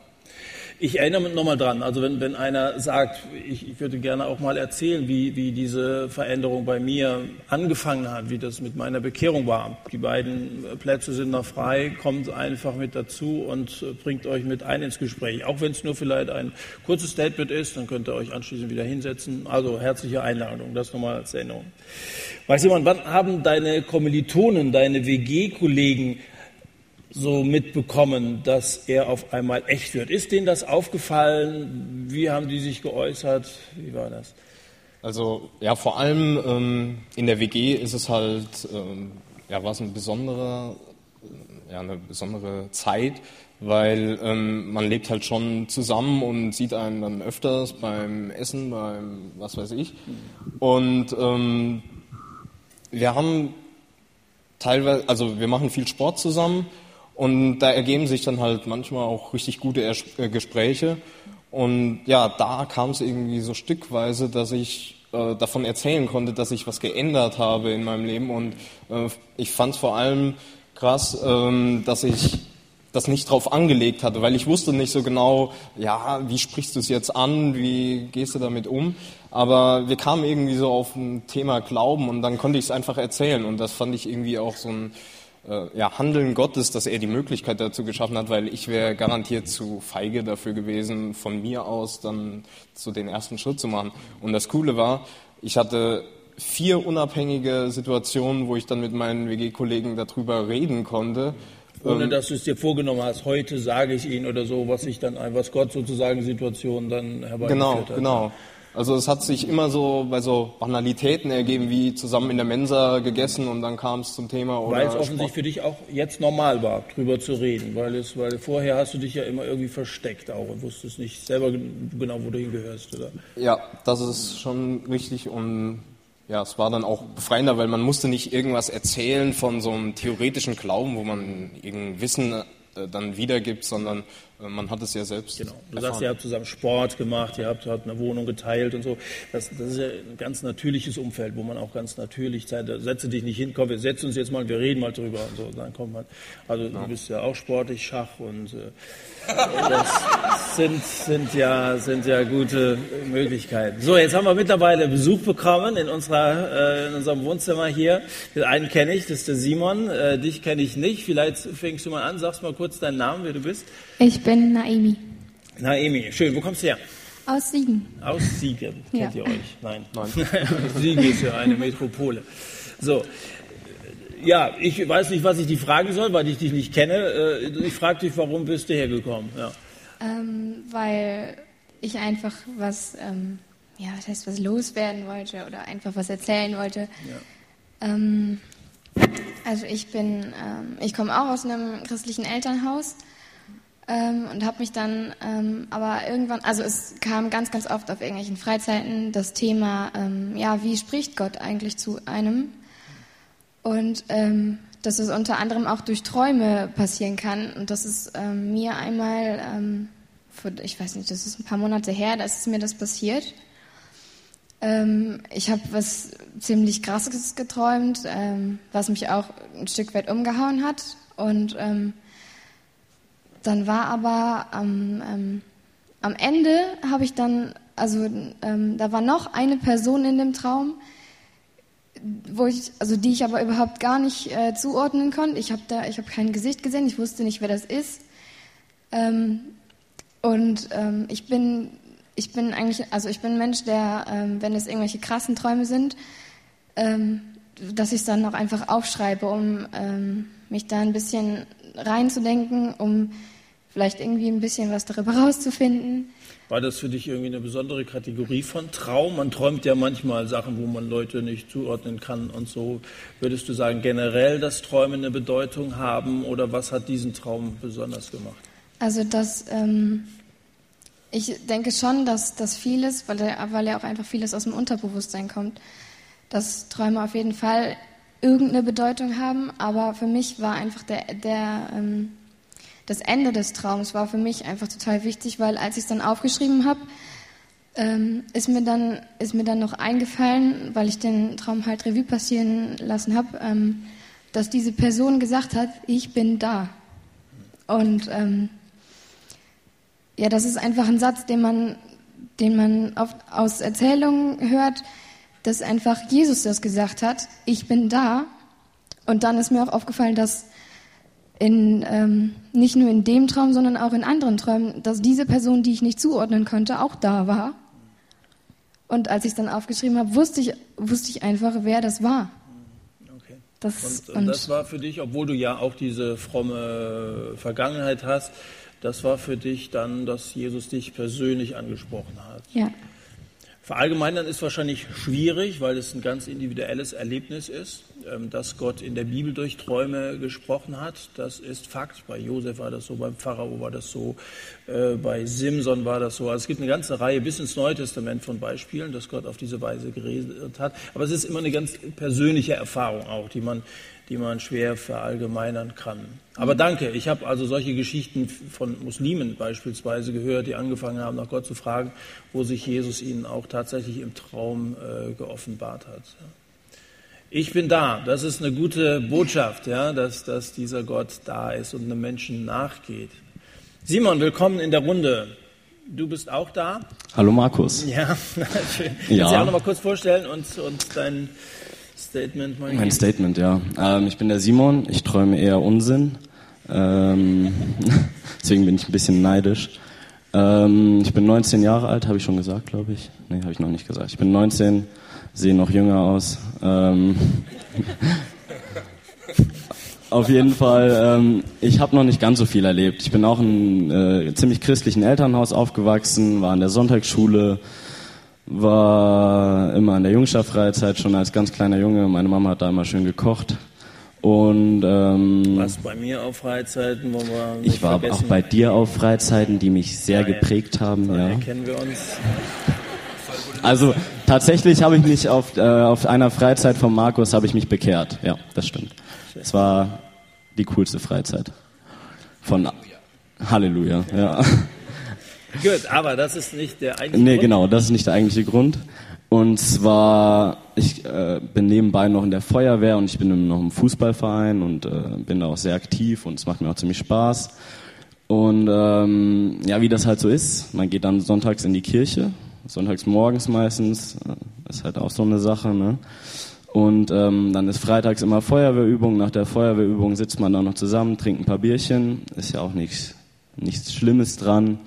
Ich erinnere mich nochmal dran, also wenn, wenn einer sagt, ich, ich würde gerne auch mal erzählen, wie, wie diese Veränderung bei mir angefangen hat, wie das mit meiner Bekehrung war. Die beiden Plätze sind noch frei, kommt einfach mit dazu und bringt euch mit ein ins Gespräch. Auch wenn es nur vielleicht ein kurzes Statement ist, dann könnt ihr euch anschließend wieder hinsetzen. Also herzliche Einladung, das nochmal als Erinnerung. Weiß jemand, wann haben deine Kommilitonen, deine WG-Kollegen so mitbekommen, dass er auf einmal echt wird. Ist denen das aufgefallen? Wie haben die sich geäußert? Wie war das? Also ja, vor allem ähm, in der WG ist es halt, ähm, ja, war es ein besonderer, ja, eine besondere Zeit, weil ähm, man lebt halt schon zusammen und sieht einen dann öfters beim Essen, beim was weiß ich. Und ähm, wir haben teilweise, also wir machen viel Sport zusammen und da ergeben sich dann halt manchmal auch richtig gute äh, Gespräche. Und ja, da kam es irgendwie so stückweise, dass ich äh, davon erzählen konnte, dass ich was geändert habe in meinem Leben. Und äh, ich fand es vor allem krass, ähm, dass ich das nicht drauf angelegt hatte, weil ich wusste nicht so genau, ja, wie sprichst du es jetzt an, wie gehst du damit um. Aber wir kamen irgendwie so auf ein Thema Glauben und dann konnte ich es einfach erzählen. Und das fand ich irgendwie auch so ein ja, Handeln Gottes, dass er die Möglichkeit dazu geschaffen hat, weil ich wäre garantiert zu feige dafür gewesen, von mir aus dann so den ersten Schritt zu machen. Und das Coole war, ich hatte vier unabhängige Situationen, wo ich dann mit meinen WG-Kollegen darüber reden konnte. Ohne ähm, dass du es dir vorgenommen hast, heute sage ich ihnen oder so, was ich dann, was Gott sozusagen Situationen dann herbeigeführt genau, hat. Genau, genau. Also es hat sich immer so bei so Banalitäten ergeben, wie zusammen in der Mensa gegessen und dann kam es zum Thema. Oder weil es offensichtlich für dich auch jetzt normal war, drüber zu reden, weil es, weil vorher hast du dich ja immer irgendwie versteckt auch und wusstest nicht selber genau, wo du hingehörst, oder? Ja, das ist schon richtig und ja, es war dann auch befreiender, weil man musste nicht irgendwas erzählen von so einem theoretischen Glauben, wo man irgendein Wissen äh, dann wiedergibt, sondern man hat es ja selbst. Genau. Du erfahren. sagst, ihr habt zusammen Sport gemacht, ihr habt, habt eine Wohnung geteilt und so. Das, das, ist ja ein ganz natürliches Umfeld, wo man auch ganz natürlich Zeit, setze dich nicht hin, komm, wir setzen uns jetzt mal, wir reden mal drüber und so. Dann kommt man, also ja. du bist ja auch sportlich, Schach und äh, das sind, sind, ja, sind ja gute Möglichkeiten. So, jetzt haben wir mittlerweile Besuch bekommen in, unserer, äh, in unserem Wohnzimmer hier. Den einen kenne ich, das ist der Simon. Äh, dich kenne ich nicht. Vielleicht fängst du mal an, sagst mal kurz deinen Namen, wer du bist. Ich bin Naemi. Naemi, schön. Wo kommst du her? Aus Siegen. Aus Siegen. Kennt ja. ihr euch? Nein. Nein. Siegen ist ja eine Metropole. So. Ja, ich weiß nicht, was ich dich fragen soll, weil ich dich nicht kenne. Äh, ich frage dich, warum bist du hergekommen? Ja. Ähm, weil ich einfach was, ähm, ja, was heißt, was loswerden wollte oder einfach was erzählen wollte. Ja. Ähm, also ich bin, ähm, ich komme auch aus einem christlichen Elternhaus ähm, und habe mich dann ähm, aber irgendwann, also es kam ganz, ganz oft auf irgendwelchen Freizeiten das Thema, ähm, ja, wie spricht Gott eigentlich zu einem? Und ähm, dass es unter anderem auch durch Träume passieren kann. Und das ist ähm, mir einmal, ähm, vor, ich weiß nicht, das ist ein paar Monate her, da ist mir das passiert. ich habe was ziemlich Krasses geträumt, was mich auch ein Stück weit umgehauen hat. Und dann war aber am, ähm, am Ende habe ich dann also ähm, da war noch eine Person in dem Traum, wo ich, also die ich aber überhaupt gar nicht äh, zuordnen konnte. Ich habe da, ich habe kein Gesicht gesehen, ich wusste nicht, wer das ist. Ähm, und ähm, ich bin, ich bin eigentlich, also ich bin ein Mensch, der, ähm, wenn es irgendwelche krassen Träume sind, ähm, dass ich es dann auch einfach aufschreibe, um ähm, mich da ein bisschen reinzudenken, um vielleicht irgendwie ein bisschen was darüber rauszufinden. War das für dich irgendwie eine besondere Kategorie von Traum? Man träumt ja manchmal Sachen, wo man Leute nicht zuordnen kann und so. Würdest du sagen, generell, dass Träume eine Bedeutung haben oder was hat diesen Traum besonders gemacht? Also das, ähm, ich denke schon, dass das vieles, weil er, weil er auch einfach vieles aus dem Unterbewusstsein kommt, dass Träume auf jeden Fall irgendeine Bedeutung haben, aber für mich war einfach der, der ähm, das Ende des Traums war für mich einfach total wichtig, weil als ich es dann aufgeschrieben habe, ähm, ist, mir dann, ist mir dann noch eingefallen, weil ich den Traum halt Revue passieren lassen habe, ähm, dass diese Person gesagt hat, ich bin da. Und ähm, ja, das ist einfach ein Satz, den man, den man oft aus Erzählungen hört, dass einfach Jesus das gesagt hat, ich bin da. Und dann ist mir auch aufgefallen, dass in, ähm, nicht nur in dem Traum, sondern auch in anderen Träumen, dass diese Person, die ich nicht zuordnen konnte, auch da war. Und als ich es dann aufgeschrieben habe, wusste ich, wusste ich einfach, wer das war. Okay. Das, und, und das war für dich, obwohl du ja auch diese fromme Vergangenheit hast, das war für dich dann, dass Jesus dich persönlich angesprochen hat. Ja. Verallgemeinern ist wahrscheinlich schwierig, weil es ein ganz individuelles Erlebnis ist. Ähm, dass Gott in der Bibel durch Träume gesprochen hat, das ist Fakt. Bei Josef war das so, beim Pharao war das so, äh, bei Simson war das so. Also es gibt eine ganze Reihe bis ins Neue Testament von Beispielen, dass Gott auf diese Weise geredet hat. Aber es ist immer eine ganz persönliche Erfahrung auch, die man die man schwer verallgemeinern kann. Aber danke, ich habe also solche Geschichten von Muslimen beispielsweise gehört, die angefangen haben, nach Gott zu fragen, wo sich Jesus ihnen auch tatsächlich im Traum äh, geoffenbart hat. Ich bin da. Das ist eine gute Botschaft, ja, dass, dass dieser Gott da ist und einem Menschen nachgeht. Simon, willkommen in der Runde. Du bist auch da. Hallo Markus. Ja, schön. Ja. Kannst du dich auch noch mal kurz vorstellen und, und dein Statement mal Mein Statement, ja. Ähm, ich bin der Simon, ich träume eher Unsinn. Ähm, deswegen bin ich ein bisschen neidisch. Ähm, ich bin 19 Jahre alt, habe ich schon gesagt, glaube ich. Nee, habe ich noch nicht gesagt. Ich bin 19, sehe noch jünger aus. Ähm, auf jeden Fall, ähm, ich habe noch nicht ganz so viel erlebt. Ich bin auch in äh, ziemlich christlichen Elternhaus aufgewachsen, war in der Sonntagsschule, war immer in der Jungscha-Freizeit schon als ganz kleiner Junge. Meine Mama hat da immer schön gekocht. Und ähm, was bei mir auf Freizeiten, wo wir ich war auch bei dir auf Freizeiten, die mich sehr ja, geprägt haben. Ja, kennen wir uns. Also tatsächlich habe ich mich auf, äh, auf einer Freizeit von Markus habe ich mich bekehrt. Ja, das stimmt. Es war die coolste Freizeit von Halleluja. Ja. Gut, aber das ist nicht der eigentliche nee, Grund. Nee, genau, das ist nicht der eigentliche Grund. Und zwar, ich äh, bin nebenbei noch in der Feuerwehr und ich bin noch im Fußballverein und äh, bin da auch sehr aktiv und es macht mir auch ziemlich Spaß. Und ähm, ja, wie das halt so ist, man geht dann sonntags in die Kirche, sonntags morgens meistens, äh, ist halt auch so eine Sache, ne? Und ähm, dann ist freitags immer Feuerwehrübung. Nach der Feuerwehrübung sitzt man dann noch zusammen, trinkt ein paar Bierchen. Ist ja auch nichts, nichts Schlimmes dran.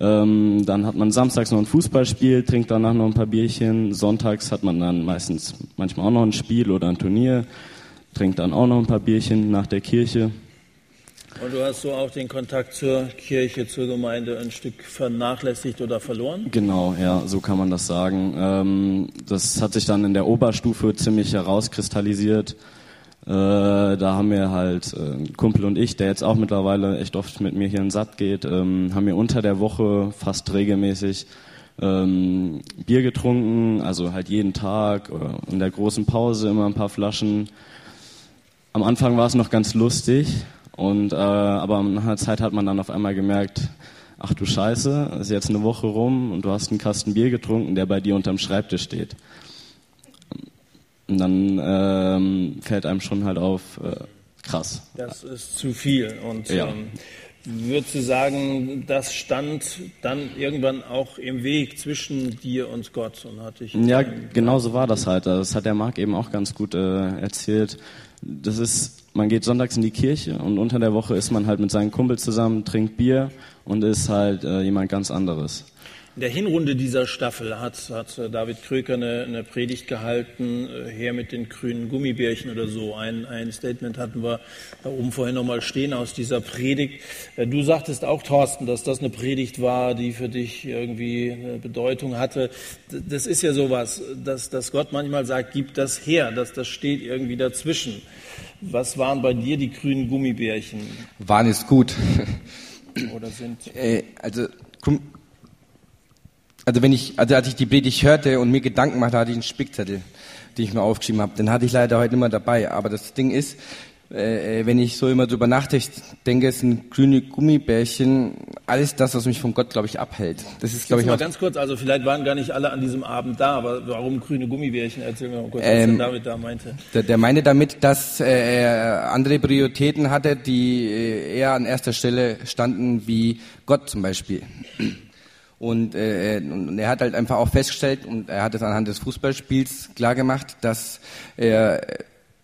Ähm, dann hat man samstags noch ein Fußballspiel, trinkt danach noch ein paar Bierchen. Sonntags hat man dann meistens manchmal auch noch ein Spiel oder ein Turnier, trinkt dann auch noch ein paar Bierchen nach der Kirche. Und du hast so auch den Kontakt zur Kirche, zur Gemeinde ein Stück vernachlässigt oder verloren? Genau, ja, so kann man das sagen. Ähm, das hat sich dann in der Oberstufe ziemlich herauskristallisiert. Äh, da haben wir halt äh, ein Kumpel und ich, der jetzt auch mittlerweile echt oft mit mir hier in Satt geht, ähm, haben wir unter der Woche fast regelmäßig ähm, Bier getrunken, also halt jeden Tag oder in der großen Pause immer ein paar Flaschen. Am Anfang war es noch ganz lustig und äh, aber nach einer Zeit hat man dann auf einmal gemerkt, ach du Scheiße, ist jetzt eine Woche rum und du hast einen Kasten Bier getrunken, der bei dir unterm Schreibtisch steht. Und dann ähm, fällt einem schon halt auf, äh, krass. Das ist zu viel. Und ja. ähm, Würdest du sagen, das stand dann irgendwann auch im Weg zwischen dir und Gott und hatte ich Ja, genau so war das halt. Das hat der Marc eben auch ganz gut äh, erzählt. Das ist, man geht sonntags in die Kirche und unter der Woche ist man halt mit seinen Kumpels zusammen, trinkt Bier und ist halt äh, jemand ganz anderes. In der Hinrunde dieser Staffel hat, hat David Kröker eine, eine, Predigt gehalten, äh, her mit den grünen Gummibärchen oder so. Ein, ein Statement hatten wir da oben vorhin nochmal stehen aus dieser Predigt. Äh, du sagtest auch, Thorsten, dass das eine Predigt war, die für dich irgendwie eine Bedeutung hatte. Das ist ja sowas, dass, dass Gott manchmal sagt, gib das her, dass das steht irgendwie dazwischen. Was waren bei dir die grünen Gummibärchen? Waren es gut. Oder sind? Äh, also also wenn ich, also als ich die Predigt hörte und mir Gedanken machte, hatte ich einen Spickzettel, den ich mir aufgeschrieben habe. Den hatte ich leider heute immer dabei. Aber das Ding ist, äh, wenn ich so immer drüber nachdenke, denke, es sind grüne Gummibärchen, alles das, was mich von Gott, glaube ich, abhält. Das ist, glaube ich, mal auch ganz kurz, also vielleicht waren gar nicht alle an diesem Abend da, aber warum grüne Gummibärchen? Erzähl mir mal kurz, was ähm, David da meinte. Der, der meinte damit, dass äh, er andere Prioritäten hatte, die äh, eher an erster Stelle standen, wie Gott zum Beispiel. Und, äh, und er hat halt einfach auch festgestellt, und er hat es anhand des Fußballspiels klar gemacht, dass er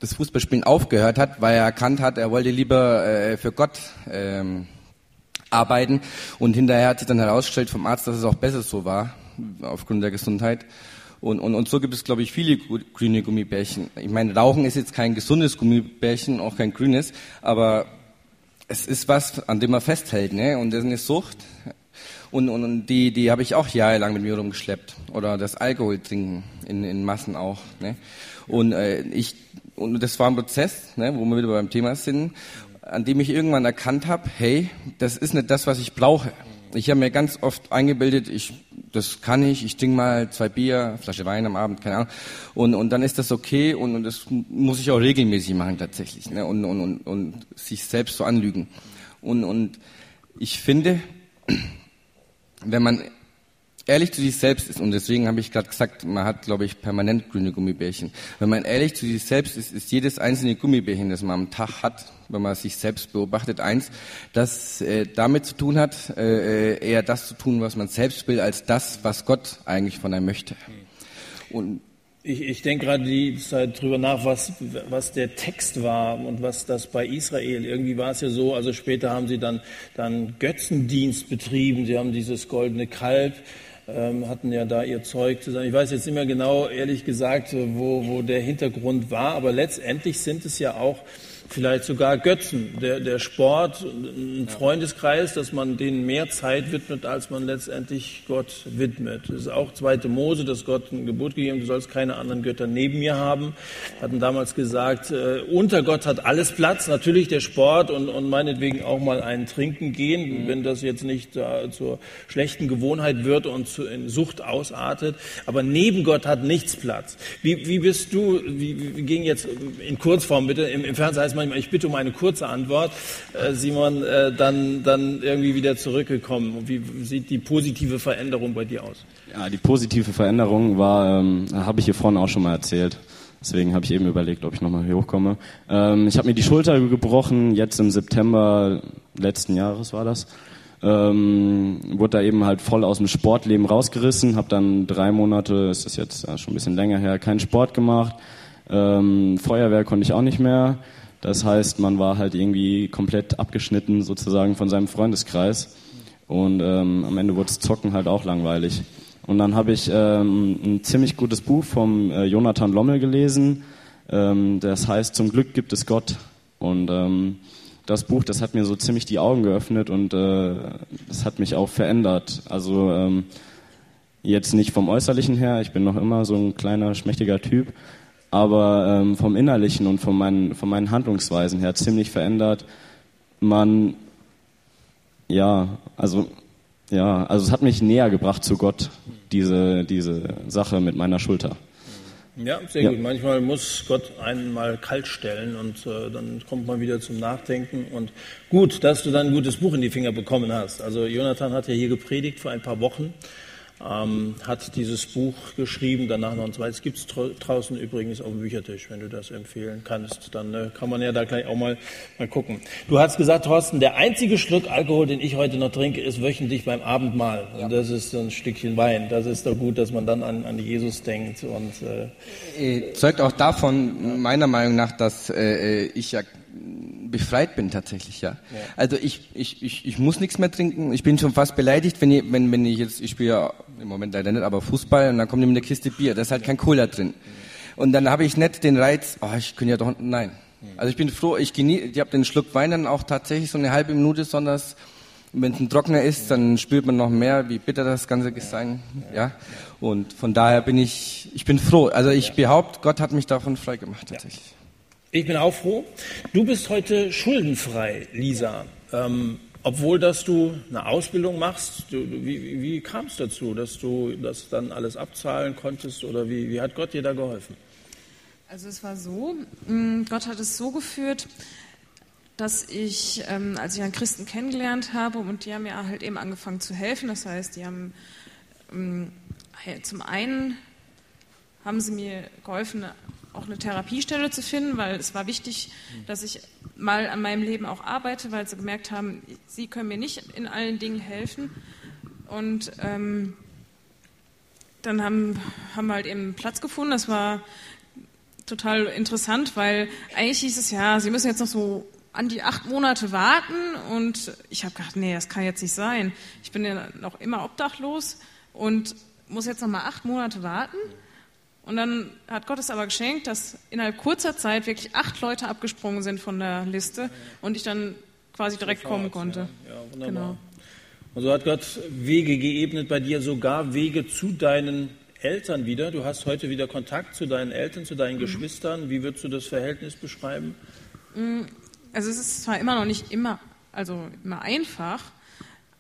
das Fußballspielen aufgehört hat, weil er erkannt hat, er wollte lieber äh, für Gott ähm, arbeiten. Und hinterher hat sich dann herausgestellt vom Arzt, dass es auch besser so war, aufgrund der Gesundheit. Und, und, und so gibt es, glaube ich, viele grüne Gummibärchen. Ich meine, Rauchen ist jetzt kein gesundes Gummibärchen, auch kein grünes, aber es ist was, an dem man festhält, ne? Und das ist eine Sucht. Und, und, und die, die habe ich auch jahrelang mit mir rumgeschleppt. Oder das Alkohol trinken in, in Massen auch. Ne? Und äh, ich und das war ein Prozess, ne, wo wir wieder beim Thema sind, an dem ich irgendwann erkannt habe, hey, das ist nicht das, was ich brauche. Ich habe mir ganz oft eingebildet, ich, das kann ich, ich trinke mal zwei Bier, Flasche Wein am Abend, keine Ahnung, und, und dann ist das okay und, und das muss ich auch regelmäßig machen tatsächlich, ne, und, und, und, und sich selbst so anlügen. Und, und ich finde, wenn man ehrlich zu sich selbst ist, und deswegen habe ich gerade gesagt, man hat, glaube ich, permanent grüne Gummibärchen. Wenn man ehrlich zu sich selbst ist, ist jedes einzelne Gummibärchen, das man am Tag hat, wenn man sich selbst beobachtet, eins, das äh, damit zu tun hat, äh, äh eher das zu tun, was man selbst will, als das, was Gott eigentlich von einem möchte. Und ich, ich denke gerade die Zeit drüber nach, was, was der Text war und was das bei Israel. Irgendwie war es ja so, also später haben sie dann, dann Götzendienst betrieben. Sie haben dieses goldene Kalb, ähm, hatten ja da ihr Zeug zusammen. Ich weiß jetzt nicht mehr genau, ehrlich gesagt, wo, wo der Hintergrund war, aber letztendlich sind es ja auch vielleicht sogar Götzen. Der, der Sport, ein Freundeskreis, dass man denen mehr Zeit widmet, als man letztendlich Gott widmet. Das ist auch zweite Mose, dass Gott ein Gebot gegeben, du sollst keine anderen Götter neben mir haben. Hatten damals gesagt, äh, unter Gott hat alles Platz, natürlich der Sport und, und meinetwegen auch mal ein Trinken gehen, mhm. wenn das jetzt nicht äh, zur schlechten Gewohnheit wird und zu, in Sucht ausartet. Aber neben Gott hat nichts Platz. Wie, wie bist du, wie, wie ging jetzt in Kurzform bitte, im, im Fernsehen heißt manchmal, ich bitte um eine kurze Antwort, äh, Simon, äh, dann, dann irgendwie wieder zurückgekommen. Und wie sieht die positive Veränderung bei dir aus? Ja, die positive Veränderung war, ähm, habe ich hier vorne auch schon mal erzählt. Deswegen habe ich eben überlegt, ob ich nochmal hier hochkomme. Ähm, ich habe mir die Schulter gebrochen, jetzt im September letzten Jahres war das. Ähm, wurde da eben halt voll aus dem Sportleben rausgerissen, habe dann drei Monate, ist das jetzt schon ein bisschen länger her, keinen Sport gemacht. Ähm, Feuerwehr konnte ich auch nicht mehr. Das heißt, man war halt irgendwie komplett abgeschnitten sozusagen von seinem Freundeskreis. Und ähm, am Ende wurde das Zocken halt auch langweilig. Und dann habe ich ähm, ein ziemlich gutes Buch vom äh, Jonathan Lommel gelesen. Ähm, das heißt, zum Glück gibt es Gott. Und ähm, das Buch, das hat mir so ziemlich die Augen geöffnet und äh, das hat mich auch verändert. Also ähm, jetzt nicht vom Äußerlichen her, ich bin noch immer so ein kleiner, schmächtiger Typ, aber ähm, vom Innerlichen und von meinen, von meinen Handlungsweisen her ziemlich verändert. Man, ja, also, ja, also es hat mich näher gebracht zu Gott, diese, diese Sache mit meiner Schulter. Ja, sehr ja. gut. Manchmal muss Gott einen mal kalt stellen und äh, dann kommt man wieder zum Nachdenken. Und gut, dass du dann ein gutes Buch in die Finger bekommen hast. Also Jonathan hat ja hier gepredigt vor ein paar Wochen ähm, hat dieses Buch geschrieben, danach noch ein zweites. Gibt es draußen übrigens auf dem Büchertisch, wenn du das empfehlen kannst. Dann äh, kann man ja da gleich auch mal, mal gucken. Du hast gesagt, Thorsten, der einzige Schluck Alkohol, den ich heute noch trinke, ist wöchentlich beim Abendmahl. Ja. Und das ist so ein Stückchen Wein. Das ist doch gut, dass man dann an, an Jesus denkt. Und, äh, äh zeugt auch davon, meiner Meinung nach, dass äh, äh ich ja befreit bin tatsächlich, ja. ja. Also ich, ich, ich, ich muss nichts mehr trinken. Ich bin schon fast beleidigt, wenn ich, wenn, wenn ich jetzt, ich spiele ja im Moment leider nicht, aber Fußball und dann kommt eine Kiste Bier, da ist halt kein Cola drin. Und dann habe ich nicht den Reiz, oh, ich könnte ja doch, nein. Also ich bin froh, ich genieße, ich habe den Schluck Wein dann auch tatsächlich so eine halbe Minute, besonders wenn es ein Trockener ist, dann spürt man noch mehr, wie bitter das Ganze sein, ja. Und von daher bin ich, ich bin froh. Also ich behaupte, Gott hat mich davon frei gemacht tatsächlich. Ich bin auch froh. Du bist heute schuldenfrei, Lisa. Ähm, obwohl, dass du eine Ausbildung machst, du, wie, wie kam es dazu, dass du das dann alles abzahlen konntest oder wie, wie hat Gott dir da geholfen? Also es war so, mm, Gott hat es so geführt, dass ich, ähm, als ich einen Christen kennengelernt habe und die haben mir halt eben angefangen zu helfen, das heißt, die haben ähm, zum einen haben sie mir geholfen, auch eine Therapiestelle zu finden, weil es war wichtig, dass ich mal an meinem Leben auch arbeite, weil sie gemerkt haben, sie können mir nicht in allen Dingen helfen. Und ähm, dann haben, haben wir halt eben Platz gefunden. Das war total interessant, weil eigentlich hieß es ja, sie müssen jetzt noch so an die acht Monate warten und ich habe gedacht, nee, das kann jetzt nicht sein. Ich bin ja noch immer obdachlos und muss jetzt noch mal acht Monate warten. Und dann hat Gott es aber geschenkt, dass innerhalb kurzer Zeit wirklich acht Leute abgesprungen sind von der Liste und ich dann quasi direkt Sofort, kommen konnte. Ja, ja wunderbar. Genau. Und so hat Gott Wege geebnet bei dir, sogar Wege zu deinen Eltern wieder. Du hast heute wieder Kontakt zu deinen Eltern, zu deinen mhm. Geschwistern. Wie würdest du das Verhältnis beschreiben? Mm, also es ist zwar immer noch nicht immer, also immer einfach,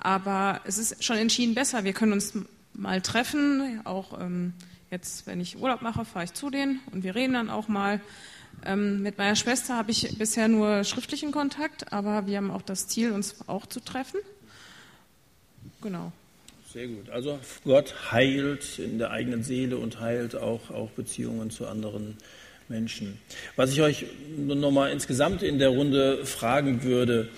aber es ist schon entschieden besser. Wir können uns mal treffen, auch ähm, Jetzt, wenn ich Urlaub mache, fahre ich zu denen und wir reden dann auch mal. Ähm, mit meiner Schwester habe ich bisher nur schriftlichen Kontakt, aber wir haben auch das Ziel, uns auch zu treffen. Genau. Sehr gut. Also Gott heilt in der eigenen Seele und heilt auch, auch Beziehungen zu anderen Menschen. Was ich euch nochmal insgesamt in der Runde fragen würde,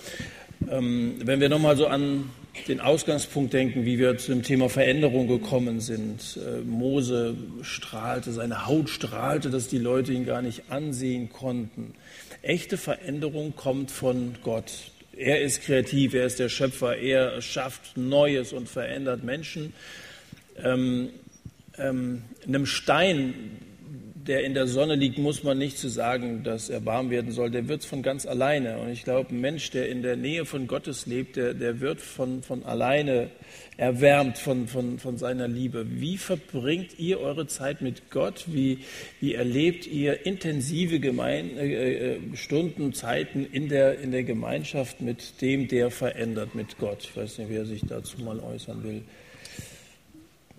ähm, wenn wir nochmal so an den Ausgangspunkt denken, wie wir zu dem Thema Veränderung gekommen sind. Äh, Mose strahlte, seine Haut strahlte, dass die Leute ihn gar nicht ansehen konnten. Echte Veränderung kommt von Gott. Er ist kreativ, er ist der Schöpfer, er schafft Neues und verändert Menschen. Ähm, ähm, einem Stein der in der Sonne liegt, muss man nicht zu sagen, dass er warm werden soll. Der wird von ganz alleine. Und ich glaube, ein Mensch, der in der Nähe von Gottes lebt, der, der wird von, von alleine erwärmt von, von, von seiner Liebe. Wie verbringt ihr eure Zeit mit Gott? Wie, wie erlebt ihr intensive Gemein äh, äh Stunden, Zeiten in der, in der Gemeinschaft mit dem, der verändert, mit Gott? Ich weiß nicht, wer sich dazu mal äußern will.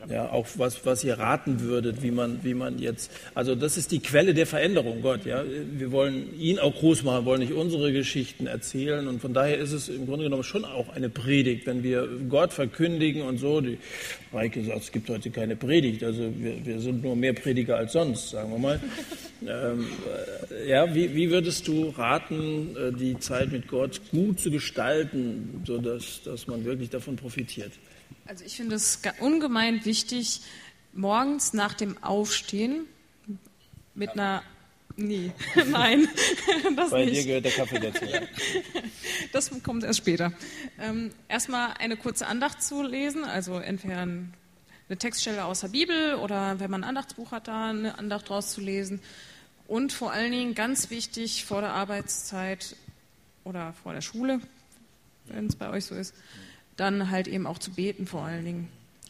Ja, auch was, was ihr raten würdet, wie man, wie man jetzt, also das ist die Quelle der Veränderung, Gott, ja. Wir wollen ihn auch groß machen, wollen nicht unsere Geschichten erzählen und von daher ist es im Grunde genommen schon auch eine Predigt, wenn wir Gott verkündigen und so. Die Maike sagt, es gibt heute keine Predigt, also wir, wir sind nur mehr Prediger als sonst, sagen wir mal. ähm, äh, ja, wie, wie würdest du raten, äh, die Zeit mit Gott gut zu gestalten, sodass dass man wirklich davon profitiert? Also ich finde es ungemein wichtig, morgens nach dem Aufstehen mit einer Nee, nein, das Bei nicht. dir gehört der Kaffee dazu. Ja. Das kommt erst später. Ähm, erstmal eine kurze Andacht zu lesen, also entweder eine Textstelle aus der Bibel oder wenn man ein Andachtsbuch hat, da eine Andacht rauszulesen. Und vor allen Dingen ganz wichtig vor der Arbeitszeit oder vor der Schule, wenn es bei euch so ist, dann halt eben auch zu beten vor allen Dingen,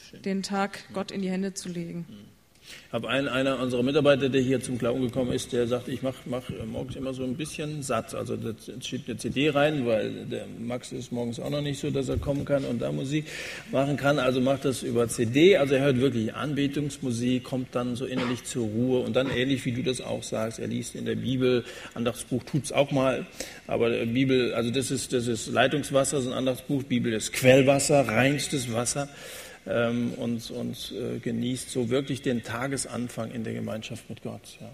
Schön. den Tag Gott in die Hände zu legen. Mhm. Ich habe einen, einer unserer Mitarbeiter, der hier zum Glauben gekommen ist, der sagt, ich mache mach morgens immer so ein bisschen satt. Also da schiebt eine CD rein, weil der Max ist morgens auch noch nicht so, dass er kommen kann und da Musik machen kann. Also macht das über CD. Also er hört wirklich Anbetungsmusik, kommt dann so innerlich zur Ruhe und dann ähnlich wie du das auch sagst, er liest in der Bibel, Andachtsbuch tut es auch mal, aber Bibel, also das ist, das ist Leitungswasser, so ein Andachtsbuch, Bibel ist Quellwasser, reinstes Wasser. Ähm, und, und äh, genießt so wirklich den Tagesanfang in der Gemeinschaft mit Gott. Ja.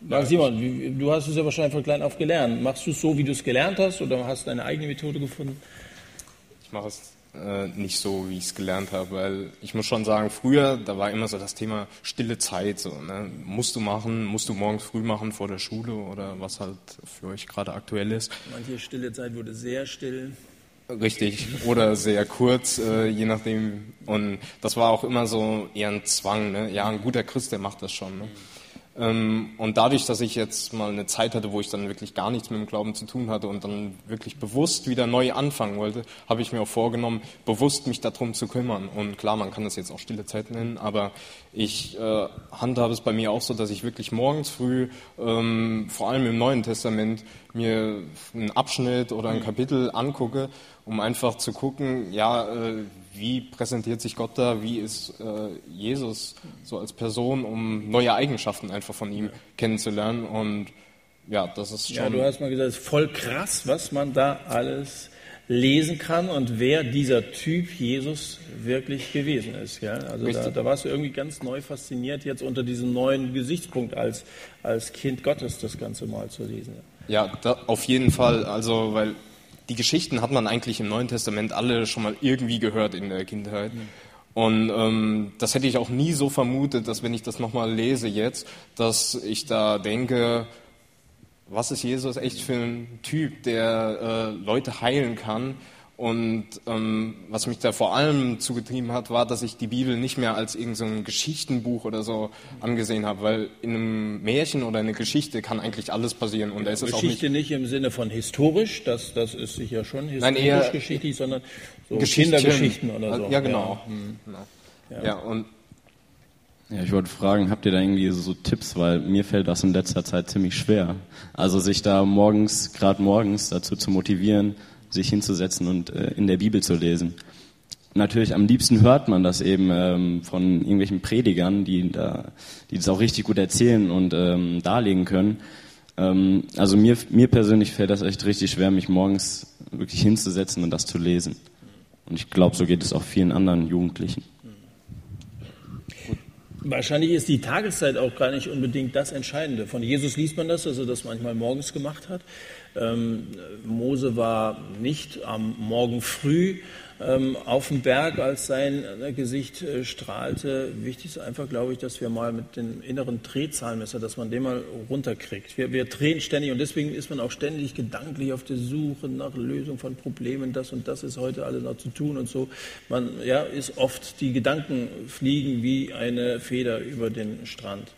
Marc Simon, wie, du hast es ja wahrscheinlich von klein auf gelernt. Machst du es so, wie du es gelernt hast, oder hast du eine eigene Methode gefunden? Ich mache es äh, nicht so, wie ich es gelernt habe, weil ich muss schon sagen, früher, da war immer so das Thema stille Zeit, so, ne? musst du machen, musst du morgens früh machen vor der Schule oder was halt für euch gerade aktuell ist. Manche stille Zeit wurde sehr still. Richtig, oder sehr kurz, äh, je nachdem. Und das war auch immer so eher ein Zwang. Ne? Ja, ein guter Christ, der macht das schon. Ne? Ähm, und dadurch, dass ich jetzt mal eine Zeit hatte, wo ich dann wirklich gar nichts mit dem Glauben zu tun hatte und dann wirklich bewusst wieder neu anfangen wollte, habe ich mir auch vorgenommen, bewusst mich darum zu kümmern. Und klar, man kann das jetzt auch stille Zeit nennen, aber ich äh, handhabe es bei mir auch so, dass ich wirklich morgens früh, ähm, vor allem im Neuen Testament, mir einen Abschnitt oder ein Kapitel angucke, um einfach zu gucken, ja, äh, wie präsentiert sich Gott da, wie ist äh, Jesus so als Person, um neue Eigenschaften einfach von ihm kennenzulernen. Und ja, das ist schon. Ja, du hast mal gesagt, es ist voll krass, was man da alles lesen kann und wer dieser Typ Jesus wirklich gewesen ist. Ja? Also da, da, warst du irgendwie ganz neu fasziniert, jetzt unter diesem neuen Gesichtspunkt als, als Kind Gottes das Ganze mal zu lesen. Ja, da, auf jeden Fall. Also, weil die Geschichten hat man eigentlich im Neuen Testament alle schon mal irgendwie gehört in der Kindheit. Mhm. Und ähm, das hätte ich auch nie so vermutet, dass wenn ich das nochmal lese jetzt, dass ich da denke, was ist Jesus echt für ein Typ, der äh, Leute heilen kann und ähm, was mich da vor allem zugetrieben hat, war, dass ich die Bibel nicht mehr als irgendein so Geschichtenbuch oder so angesehen habe, weil in einem Märchen oder einer Geschichte kann eigentlich alles passieren. Und ja, es ist Geschichte auch nicht, nicht im Sinne von historisch, das, das ist sicher schon historisch Nein, eher geschichtlich, sondern so Kindergeschichten oder so. Ja, genau. Ja, hm. genau. ja. ja und ja, ich wollte fragen, habt ihr da irgendwie so Tipps, weil mir fällt das in letzter Zeit ziemlich schwer. Also sich da morgens, gerade morgens dazu zu motivieren, sich hinzusetzen und äh, in der Bibel zu lesen. Natürlich am liebsten hört man das eben ähm, von irgendwelchen Predigern, die da, die das auch richtig gut erzählen und ähm, darlegen können. Ähm, also mir, mir persönlich fällt das echt richtig schwer, mich morgens wirklich hinzusetzen und das zu lesen. Und ich glaube, so geht es auch vielen anderen Jugendlichen. Wahrscheinlich ist die Tageszeit auch gar nicht unbedingt das Entscheidende. Von Jesus liest man das, dass er das manchmal morgens gemacht hat. Ähm, Mose war nicht am Morgen früh ähm, auf dem Berg, als sein äh, Gesicht äh, strahlte. Wichtig ist einfach, glaube ich, dass wir mal mit dem inneren Drehzahlmesser, dass man den mal runterkriegt. Wir, wir drehen ständig und deswegen ist man auch ständig gedanklich auf der Suche nach Lösung von Problemen. Das und das ist heute alles noch zu tun und so. Man ja, ist oft, die Gedanken fliegen wie eine Feder über den Strand.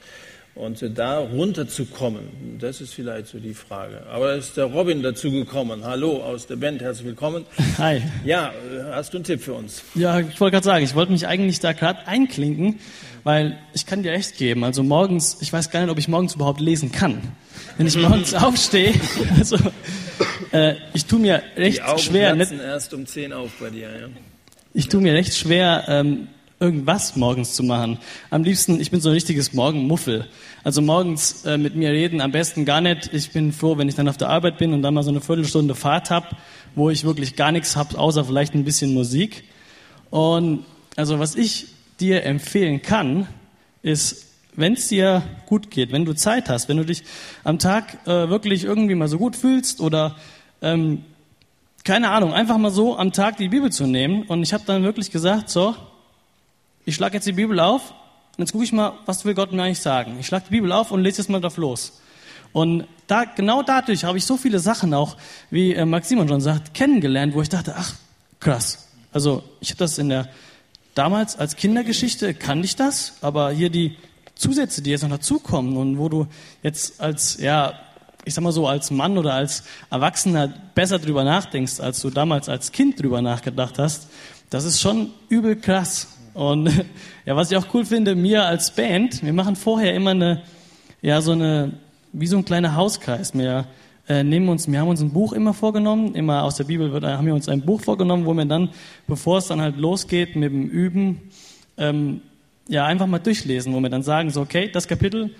Und da runterzukommen, das ist vielleicht so die Frage. Aber da ist der Robin dazugekommen. Hallo aus der Band, herzlich willkommen. Hi. Ja, hast du einen Tipp für uns? Ja, ich wollte gerade sagen, ich wollte mich eigentlich da gerade einklinken, weil ich kann dir recht geben. Also morgens, ich weiß gar nicht, ob ich morgens überhaupt lesen kann. Wenn ich morgens aufstehe, also äh, ich tue mir recht die Augen schwer. Nicht, erst um 10 auf bei dir, ja. Ich tue mir recht schwer, ähm, irgendwas morgens zu machen. Am liebsten, ich bin so ein richtiges Morgenmuffel. Also morgens äh, mit mir reden, am besten gar nicht. Ich bin froh, wenn ich dann auf der Arbeit bin und dann mal so eine Viertelstunde Fahrt hab, wo ich wirklich gar nichts hab, außer vielleicht ein bisschen Musik. Und also was ich dir empfehlen kann, ist, wenn es dir gut geht, wenn du Zeit hast, wenn du dich am Tag äh, wirklich irgendwie mal so gut fühlst oder ähm, keine Ahnung, einfach mal so am Tag die Bibel zu nehmen. Und ich habe dann wirklich gesagt, so, ich schlage jetzt die Bibel auf und jetzt gucke ich mal, was will Gott mir eigentlich sagen. Ich schlage die Bibel auf und lese jetzt mal drauf los. Und da, genau dadurch habe ich so viele Sachen auch, wie äh, Max Simon schon sagt, kennengelernt, wo ich dachte, ach, krass. Also ich habe das in der, damals als Kindergeschichte kannte ich das, aber hier die Zusätze, die jetzt noch dazukommen und wo du jetzt als, ja, ich sag mal so, als Mann oder als Erwachsener besser drüber nachdenkst, als du damals als Kind drüber nachgedacht hast, das ist schon übel krass. Und ja, was ich auch cool finde, mir als Band, wir machen vorher immer eine, ja, so eine, wie so ein kleiner Hauskreis. Wir äh, nehmen uns, wir haben uns ein Buch immer vorgenommen, immer aus der Bibel wird, haben wir uns ein Buch vorgenommen, wo wir dann, bevor es dann halt losgeht mit dem Üben, ähm, ja, einfach mal durchlesen, wo wir dann sagen, so, okay, das Kapitel,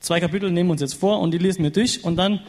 zwei Kapitel nehmen wir uns jetzt vor und die lesen wir durch und dann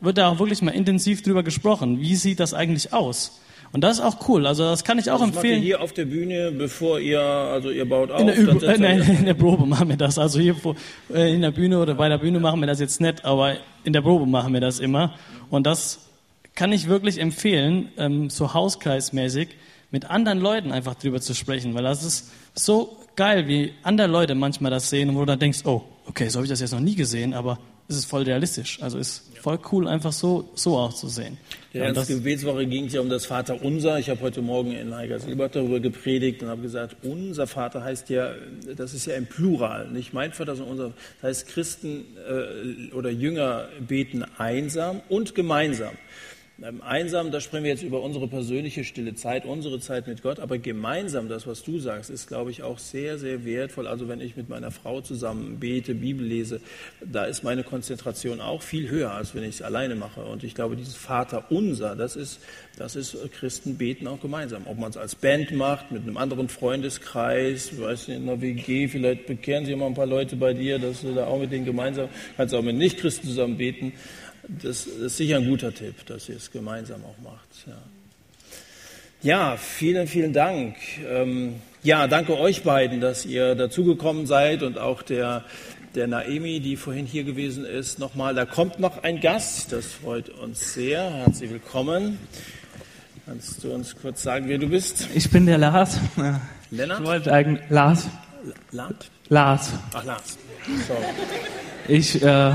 wird da auch wirklich mal intensiv drüber gesprochen. Wie sieht das eigentlich aus? Und das ist auch cool. Also das kann ich auch das macht ihr empfehlen. hier auf der Bühne, bevor ihr, also ihr baut auf. In der, setzt äh, nein, in der Probe machen wir das. Also hier vor, äh, in der Bühne oder bei der Bühne machen wir das jetzt nicht, aber in der Probe machen wir das immer. Und das kann ich wirklich empfehlen, ähm, so hauskreismäßig mit anderen Leuten einfach drüber zu sprechen, weil das ist so geil, wie andere Leute manchmal das sehen, wo du dann denkst, oh, okay, so habe ich das jetzt noch nie gesehen, aber es ist voll realistisch. Also ist voll cool, einfach so, so auch zu sehen. Der Ja, ganzen Gebetswoche ging es ja um das Vaterunser. Ich habe heute Morgen in Heigersilbert darüber gepredigt und habe gesagt, unser Vater heißt ja, das ist ja im Plural, nicht mein Vater, sondern unser. Das heißt, Christen äh, oder Jünger beten einsam und gemeinsam. Ähm, Einsam, da sprechen wir jetzt über unsere persönliche stille Zeit, unsere Zeit mit Gott, aber gemeinsam, das, was du sagst, ist, glaube ich, auch sehr, sehr wertvoll. Also wenn ich mit meiner Frau zusammen bete, Bibel lese, da ist meine Konzentration auch viel höher, als wenn ich es alleine mache. Und ich glaube, dieses Vater unser, das ist, das ist äh, Christen beten auch gemeinsam. Ob man es als Band macht, mit einem anderen Freundeskreis, weiß nicht, in einer WG, vielleicht bekehren sich immer ein paar Leute bei dir, dass du da auch mit denen gemeinsam, kannst auch mit Nichtchristen zusammen beten. Das ist sicher ein guter Tipp, dass ihr es gemeinsam auch macht. Ja, ja vielen, vielen Dank. Ähm, ja, danke euch beiden, dass ihr dazugekommen seid und auch der, der Naemi, die vorhin hier gewesen ist, nochmal. Da kommt noch ein Gast, das freut uns sehr. Herzlich willkommen. Kannst du uns kurz sagen, wer du bist? Ich bin der Lars. Lennart? Ich wollte eigentlich Lars. Land? Lars. Ach, Lars. Sorry. Ich äh,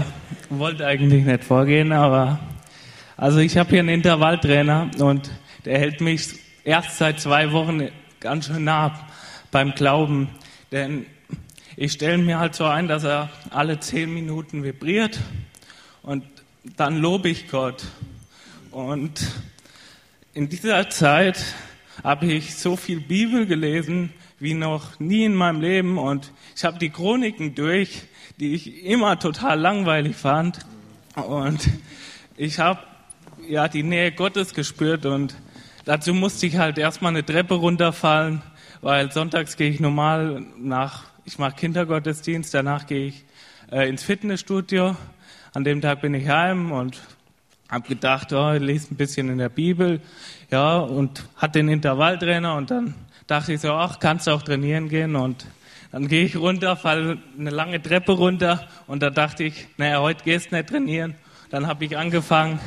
wollte eigentlich nicht vorgehen, aber also ich habe hier einen Intervalltrainer und der hält mich erst seit zwei Wochen ganz schön nah beim Glauben, denn ich stelle mir halt so ein, dass er alle zehn Minuten vibriert und dann lobe ich Gott und in dieser Zeit habe ich so viel Bibel gelesen wie noch nie in meinem Leben. Und ich habe die Chroniken durch, die ich immer total langweilig fand. Und ich habe ja die Nähe Gottes gespürt. Und dazu musste ich halt erstmal eine Treppe runterfallen, weil sonntags gehe ich normal nach, ich mache Kindergottesdienst, danach gehe ich äh, ins Fitnessstudio. An dem Tag bin ich heim und habe gedacht, oh, ich lese ein bisschen in der Bibel, ja, und hatte den Intervalltrainer und dann dachte ich so, ach, kannst du auch trainieren gehen und dann gehe ich runter, falle eine lange Treppe runter und da dachte ich, naja, heute gehst du nicht trainieren. Dann habe ich angefangen,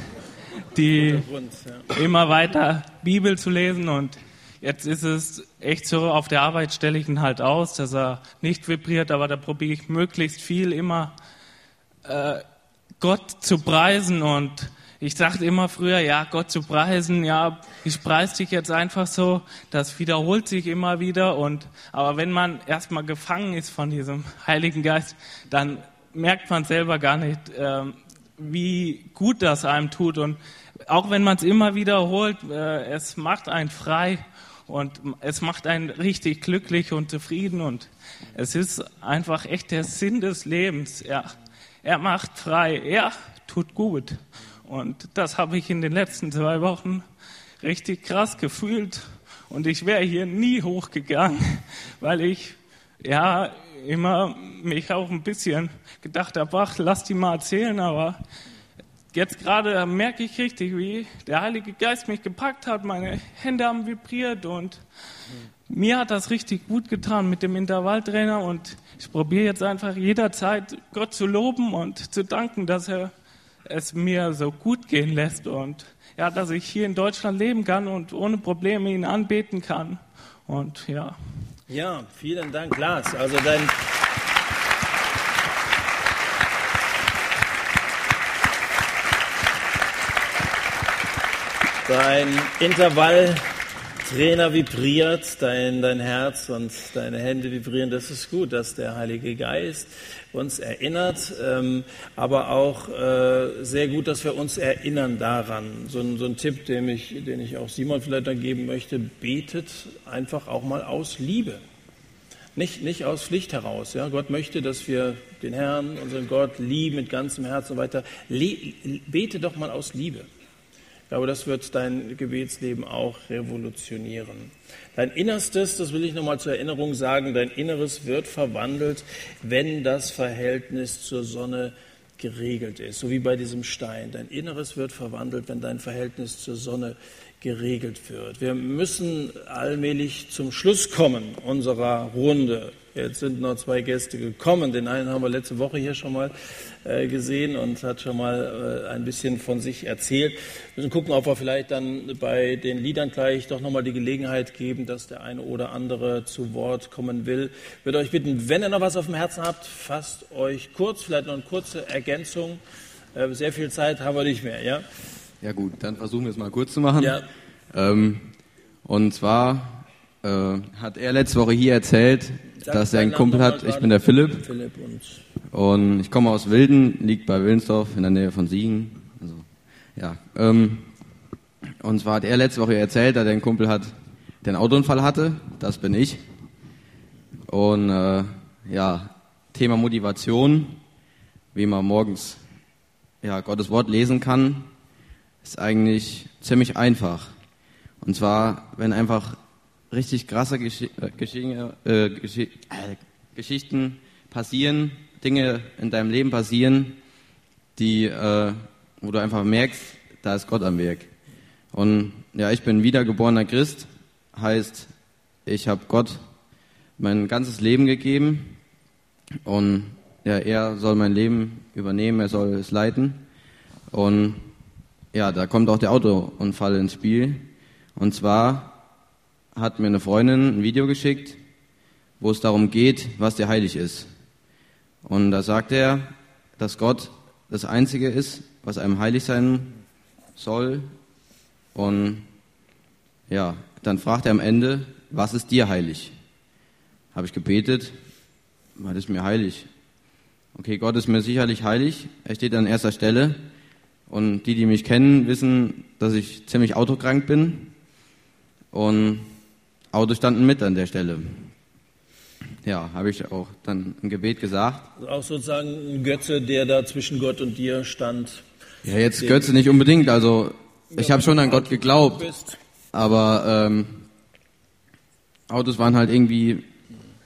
die Grund, ja. immer weiter Bibel zu lesen und jetzt ist es echt so, auf der Arbeit stelle ich ihn halt aus, dass er nicht vibriert, aber da probiere ich möglichst viel immer äh, Gott zu preisen und ich sagte immer früher, ja, Gott zu preisen, ja, ich preise dich jetzt einfach so, das wiederholt sich immer wieder und, aber wenn man erstmal gefangen ist von diesem Heiligen Geist, dann merkt man selber gar nicht, ähm, wie gut das einem tut und auch wenn man es immer wiederholt, äh, es macht einen frei und es macht einen richtig glücklich und zufrieden und es ist einfach echt der Sinn des Lebens. Er, er macht frei, er tut gut. Und das habe ich in den letzten zwei Wochen richtig krass gefühlt. Und ich wäre hier nie hochgegangen, weil ich ja immer mich auch ein bisschen gedacht habe, ach, lass die mal erzählen, aber jetzt gerade merke ich richtig, wie der Heilige Geist mich gepackt hat, meine Hände haben vibriert und mir hat das richtig gut getan mit dem Intervalltrainer. Und ich probiere jetzt einfach jederzeit Gott zu loben und zu danken, dass er es mir so gut gehen lässt und ja, dass ich hier in Deutschland leben kann und ohne Probleme ihn anbeten kann. Und ja. Ja, vielen Dank, Lars. Also dein Dein Intervalltrainer vibriert, dein, dein Herz und deine Hände vibrieren. Das ist gut, dass der Heilige Geist uns erinnert, ähm, aber auch äh, sehr gut, dass wir uns erinnern daran. So ein, so ein Tipp, den ich, den ich auch Simon vielleicht dann geben möchte, betet einfach auch mal aus Liebe. Nicht, nicht aus Pflicht heraus. Ja? Gott möchte, dass wir den Herrn, unseren Gott, lieben mit ganzem Herzen und weiter. Le bete doch mal aus Liebe. Glaube, das wird dein Gebetsleben auch revolutionieren. Dein Innerstes, das will ich nochmal zur Erinnerung sagen, dein Inneres wird verwandelt, wenn das Verhältnis zur Sonne geregelt ist, so wie bei diesem Stein. Dein Inneres wird verwandelt, wenn dein Verhältnis zur Sonne geregelt wird. Wir müssen allmählich zum Schluss kommen unserer Runde. Jetzt sind noch zwei Gäste gekommen. Den einen haben wir letzte Woche hier schon mal äh, gesehen und hat schon mal äh, ein bisschen von sich erzählt. Wir müssen gucken, ob wir vielleicht dann bei den Liedern gleich doch nochmal die Gelegenheit geben, dass der eine oder andere zu Wort kommen will. Ich würde euch bitten, wenn ihr noch was auf dem Herzen habt, fasst euch kurz, vielleicht noch eine kurze Ergänzung. Äh, sehr viel Zeit haben wir nicht mehr, ja? Ja gut, dann versuchen wir es mal kurz zu machen. Ja. Ähm, und zwar äh, hat er letzte Woche hier erzählt, Sag dass er einen Kumpel hat. Ich bin der Philipp Philipp und und ich komme aus Wilden, liegt bei Willensdorf in der Nähe von Siegen. Also, ja. Ähm, und zwar hat er letzte Woche erzählt, dass er einen Kumpel hat, der einen Autounfall hatte. Das bin ich. Und äh, ja, Thema Motivation, wie man morgens ja, Gottes Wort lesen kann, ist eigentlich ziemlich einfach. Und zwar, wenn einfach richtig krasse Gesch äh, Geschichte, äh, äh, Geschichten passieren, Dinge in deinem Leben passieren, die, äh, wo du einfach merkst, da ist Gott am Werk. Und ja, ich bin wiedergeborener Christ, heißt, ich habe Gott mein ganzes Leben gegeben und ja, er soll mein Leben übernehmen, er soll es leiten. Und ja, da kommt auch der Autounfall ins Spiel. Und zwar hat mir eine Freundin ein Video geschickt, wo es darum geht, was dir heilig ist. Und da sagt er, dass Gott das Einzige ist, was einem heilig sein soll. Und ja, dann fragt er am Ende, was ist dir heilig? Habe ich gebetet, was ist mir heilig? Okay, Gott ist mir sicherlich heilig. Er steht an erster Stelle. Und die, die mich kennen, wissen, dass ich ziemlich autokrank bin. Und Autos standen mit an der Stelle. Ja, habe ich auch dann im Gebet gesagt. Also auch sozusagen ein Götze, der da zwischen Gott und dir stand. Ja, jetzt Götze nicht unbedingt. Also ich habe schon an Gott geglaubt, aber ähm, Autos waren halt irgendwie,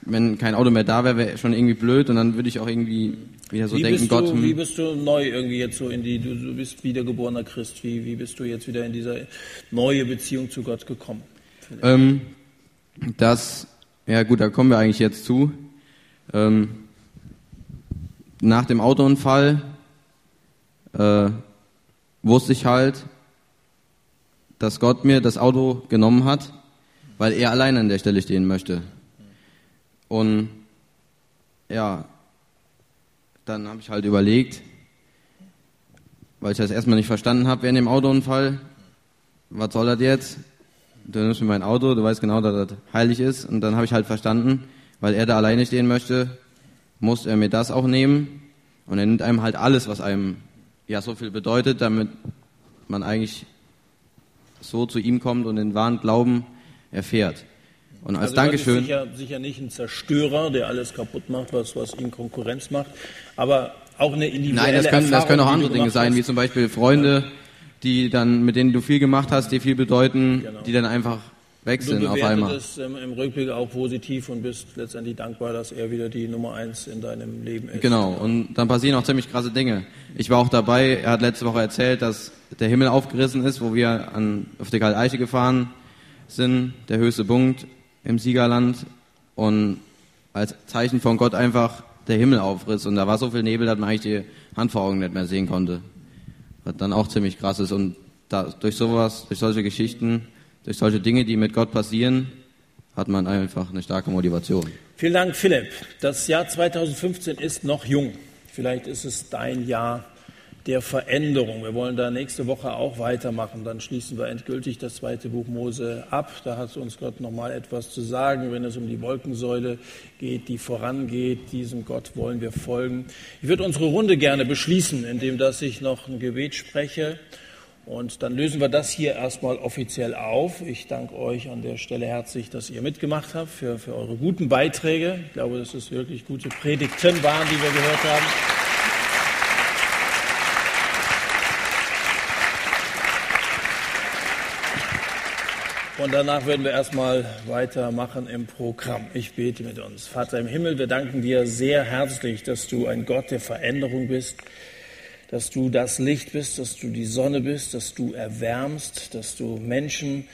wenn kein Auto mehr da wäre, wäre schon irgendwie blöd und dann würde ich auch irgendwie wieder so wie, denken, Gott. du, hm, wie bist du neu irgendwie jetzt so in die, du, du bist wiedergeborener Christ, wie, wie bist du jetzt wieder in diese neue Beziehung zu Gott gekommen? Ähm, das, ja gut, da kommen wir eigentlich jetzt zu. Ähm, nach dem Autounfall äh, wusste ich halt, dass Gott mir das Auto genommen hat, weil er allein an der Stelle stehen möchte. Und ja, dann habe ich halt überlegt, weil ich das erstmal nicht verstanden habe während dem Autounfall, was soll das jetzt? Du nimmst mir mein Auto, du weißt genau, dass das heilig ist. Und dann habe ich halt verstanden, weil er da alleine stehen möchte, muss er mir das auch nehmen. Und er nimmt einem halt alles, was einem ja so viel bedeutet, damit man eigentlich so zu ihm kommt und den wahren Glauben erfährt. Und als also Dankeschön. Sicher, sicher nicht ein Zerstörer, der alles kaputt macht, was, was ihm Konkurrenz macht, aber auch eine individuelle Nein, das können, das können auch andere du Dinge sein, hast. wie zum Beispiel Freunde, die dann, mit denen du viel gemacht hast, die viel bedeuten, Genau. die dann einfach weg Du sind auf einmal. es ähm, im Rückblick auch positiv und bist letztendlich dankbar, dass er wieder die Nummer eins in deinem Leben ist. Genau, und dann passieren auch ziemlich krasse Dinge. Ich war auch dabei, er hat letzte Woche erzählt, dass der Himmel aufgerissen ist, wo wir an, auf die Kalte Eiche gefahren sind, der höchste Punkt im Siegerland und als Zeichen von Gott einfach der Himmel aufriss und da war so viel Nebel, dass man eigentlich die Hand vor Augen nicht mehr sehen konnte. Was dann auch ziemlich krass ist und da, durch sowas, durch solche Geschichten, durch solche Dinge, die mit Gott passieren, hat man einfach eine starke Motivation. Vielen Dank, Philipp. Das Jahr 2015 ist noch jung. Vielleicht ist es dein Jahr der Veränderung. Wir wollen da nächste Woche auch weitermachen. Dann schließen wir endgültig das zweite Buch Mose ab. Da hat uns Gott noch mal etwas zu sagen, wenn es um die Wolkensäule geht, die vorangeht. Diesem Gott wollen wir folgen. Ich würde unsere Runde gerne beschließen, indem dass ich noch ein Gebet spreche. Und dann lösen wir das hier erstmal offiziell auf. Ich danke euch an der Stelle herzlich, dass ihr mitgemacht habt, für, für eure guten Beiträge. Ich glaube, dass es wirklich gute Predigten waren, die wir gehört haben. Und danach werden wir erstmal weitermachen im Programm. Ich bete mit uns. Vater im Himmel, wir danken dir sehr herzlich, dass du ein Gott der Veränderung bist, dass du das Licht bist, dass du die Sonne bist, dass du erwärmst, dass du Menschen,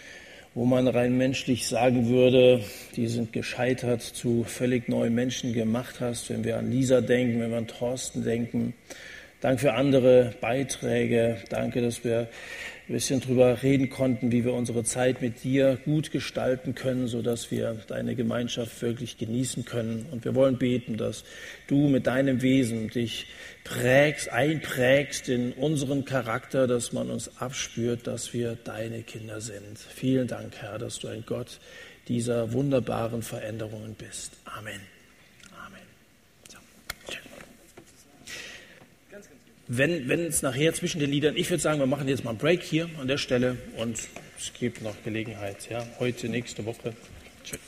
wo man rein menschlich sagen würde, die sind gescheitert, zu völlig neuen Menschen gemacht hast, wenn wir an Lisa denken, wenn wir an Thorsten denken. Danke für andere Beiträge. Danke, dass wir ein bisschen drüber reden konnten, wie wir unsere Zeit mit dir gut gestalten können, sodass wir deine Gemeinschaft wirklich genießen können. Und wir wollen beten, dass du mit deinem Wesen dich prägst, einprägst in unseren Charakter, dass man uns abspürt, dass wir deine Kinder sind. Vielen Dank, Herr, dass du ein Gott dieser wunderbaren Veränderungen bist. Amen. Wenn es nachher zwischen den Liedern, ich würde sagen, wir machen jetzt mal einen Break hier an der Stelle und es gibt noch Gelegenheit, ja, heute, nächste Woche. Tschüss.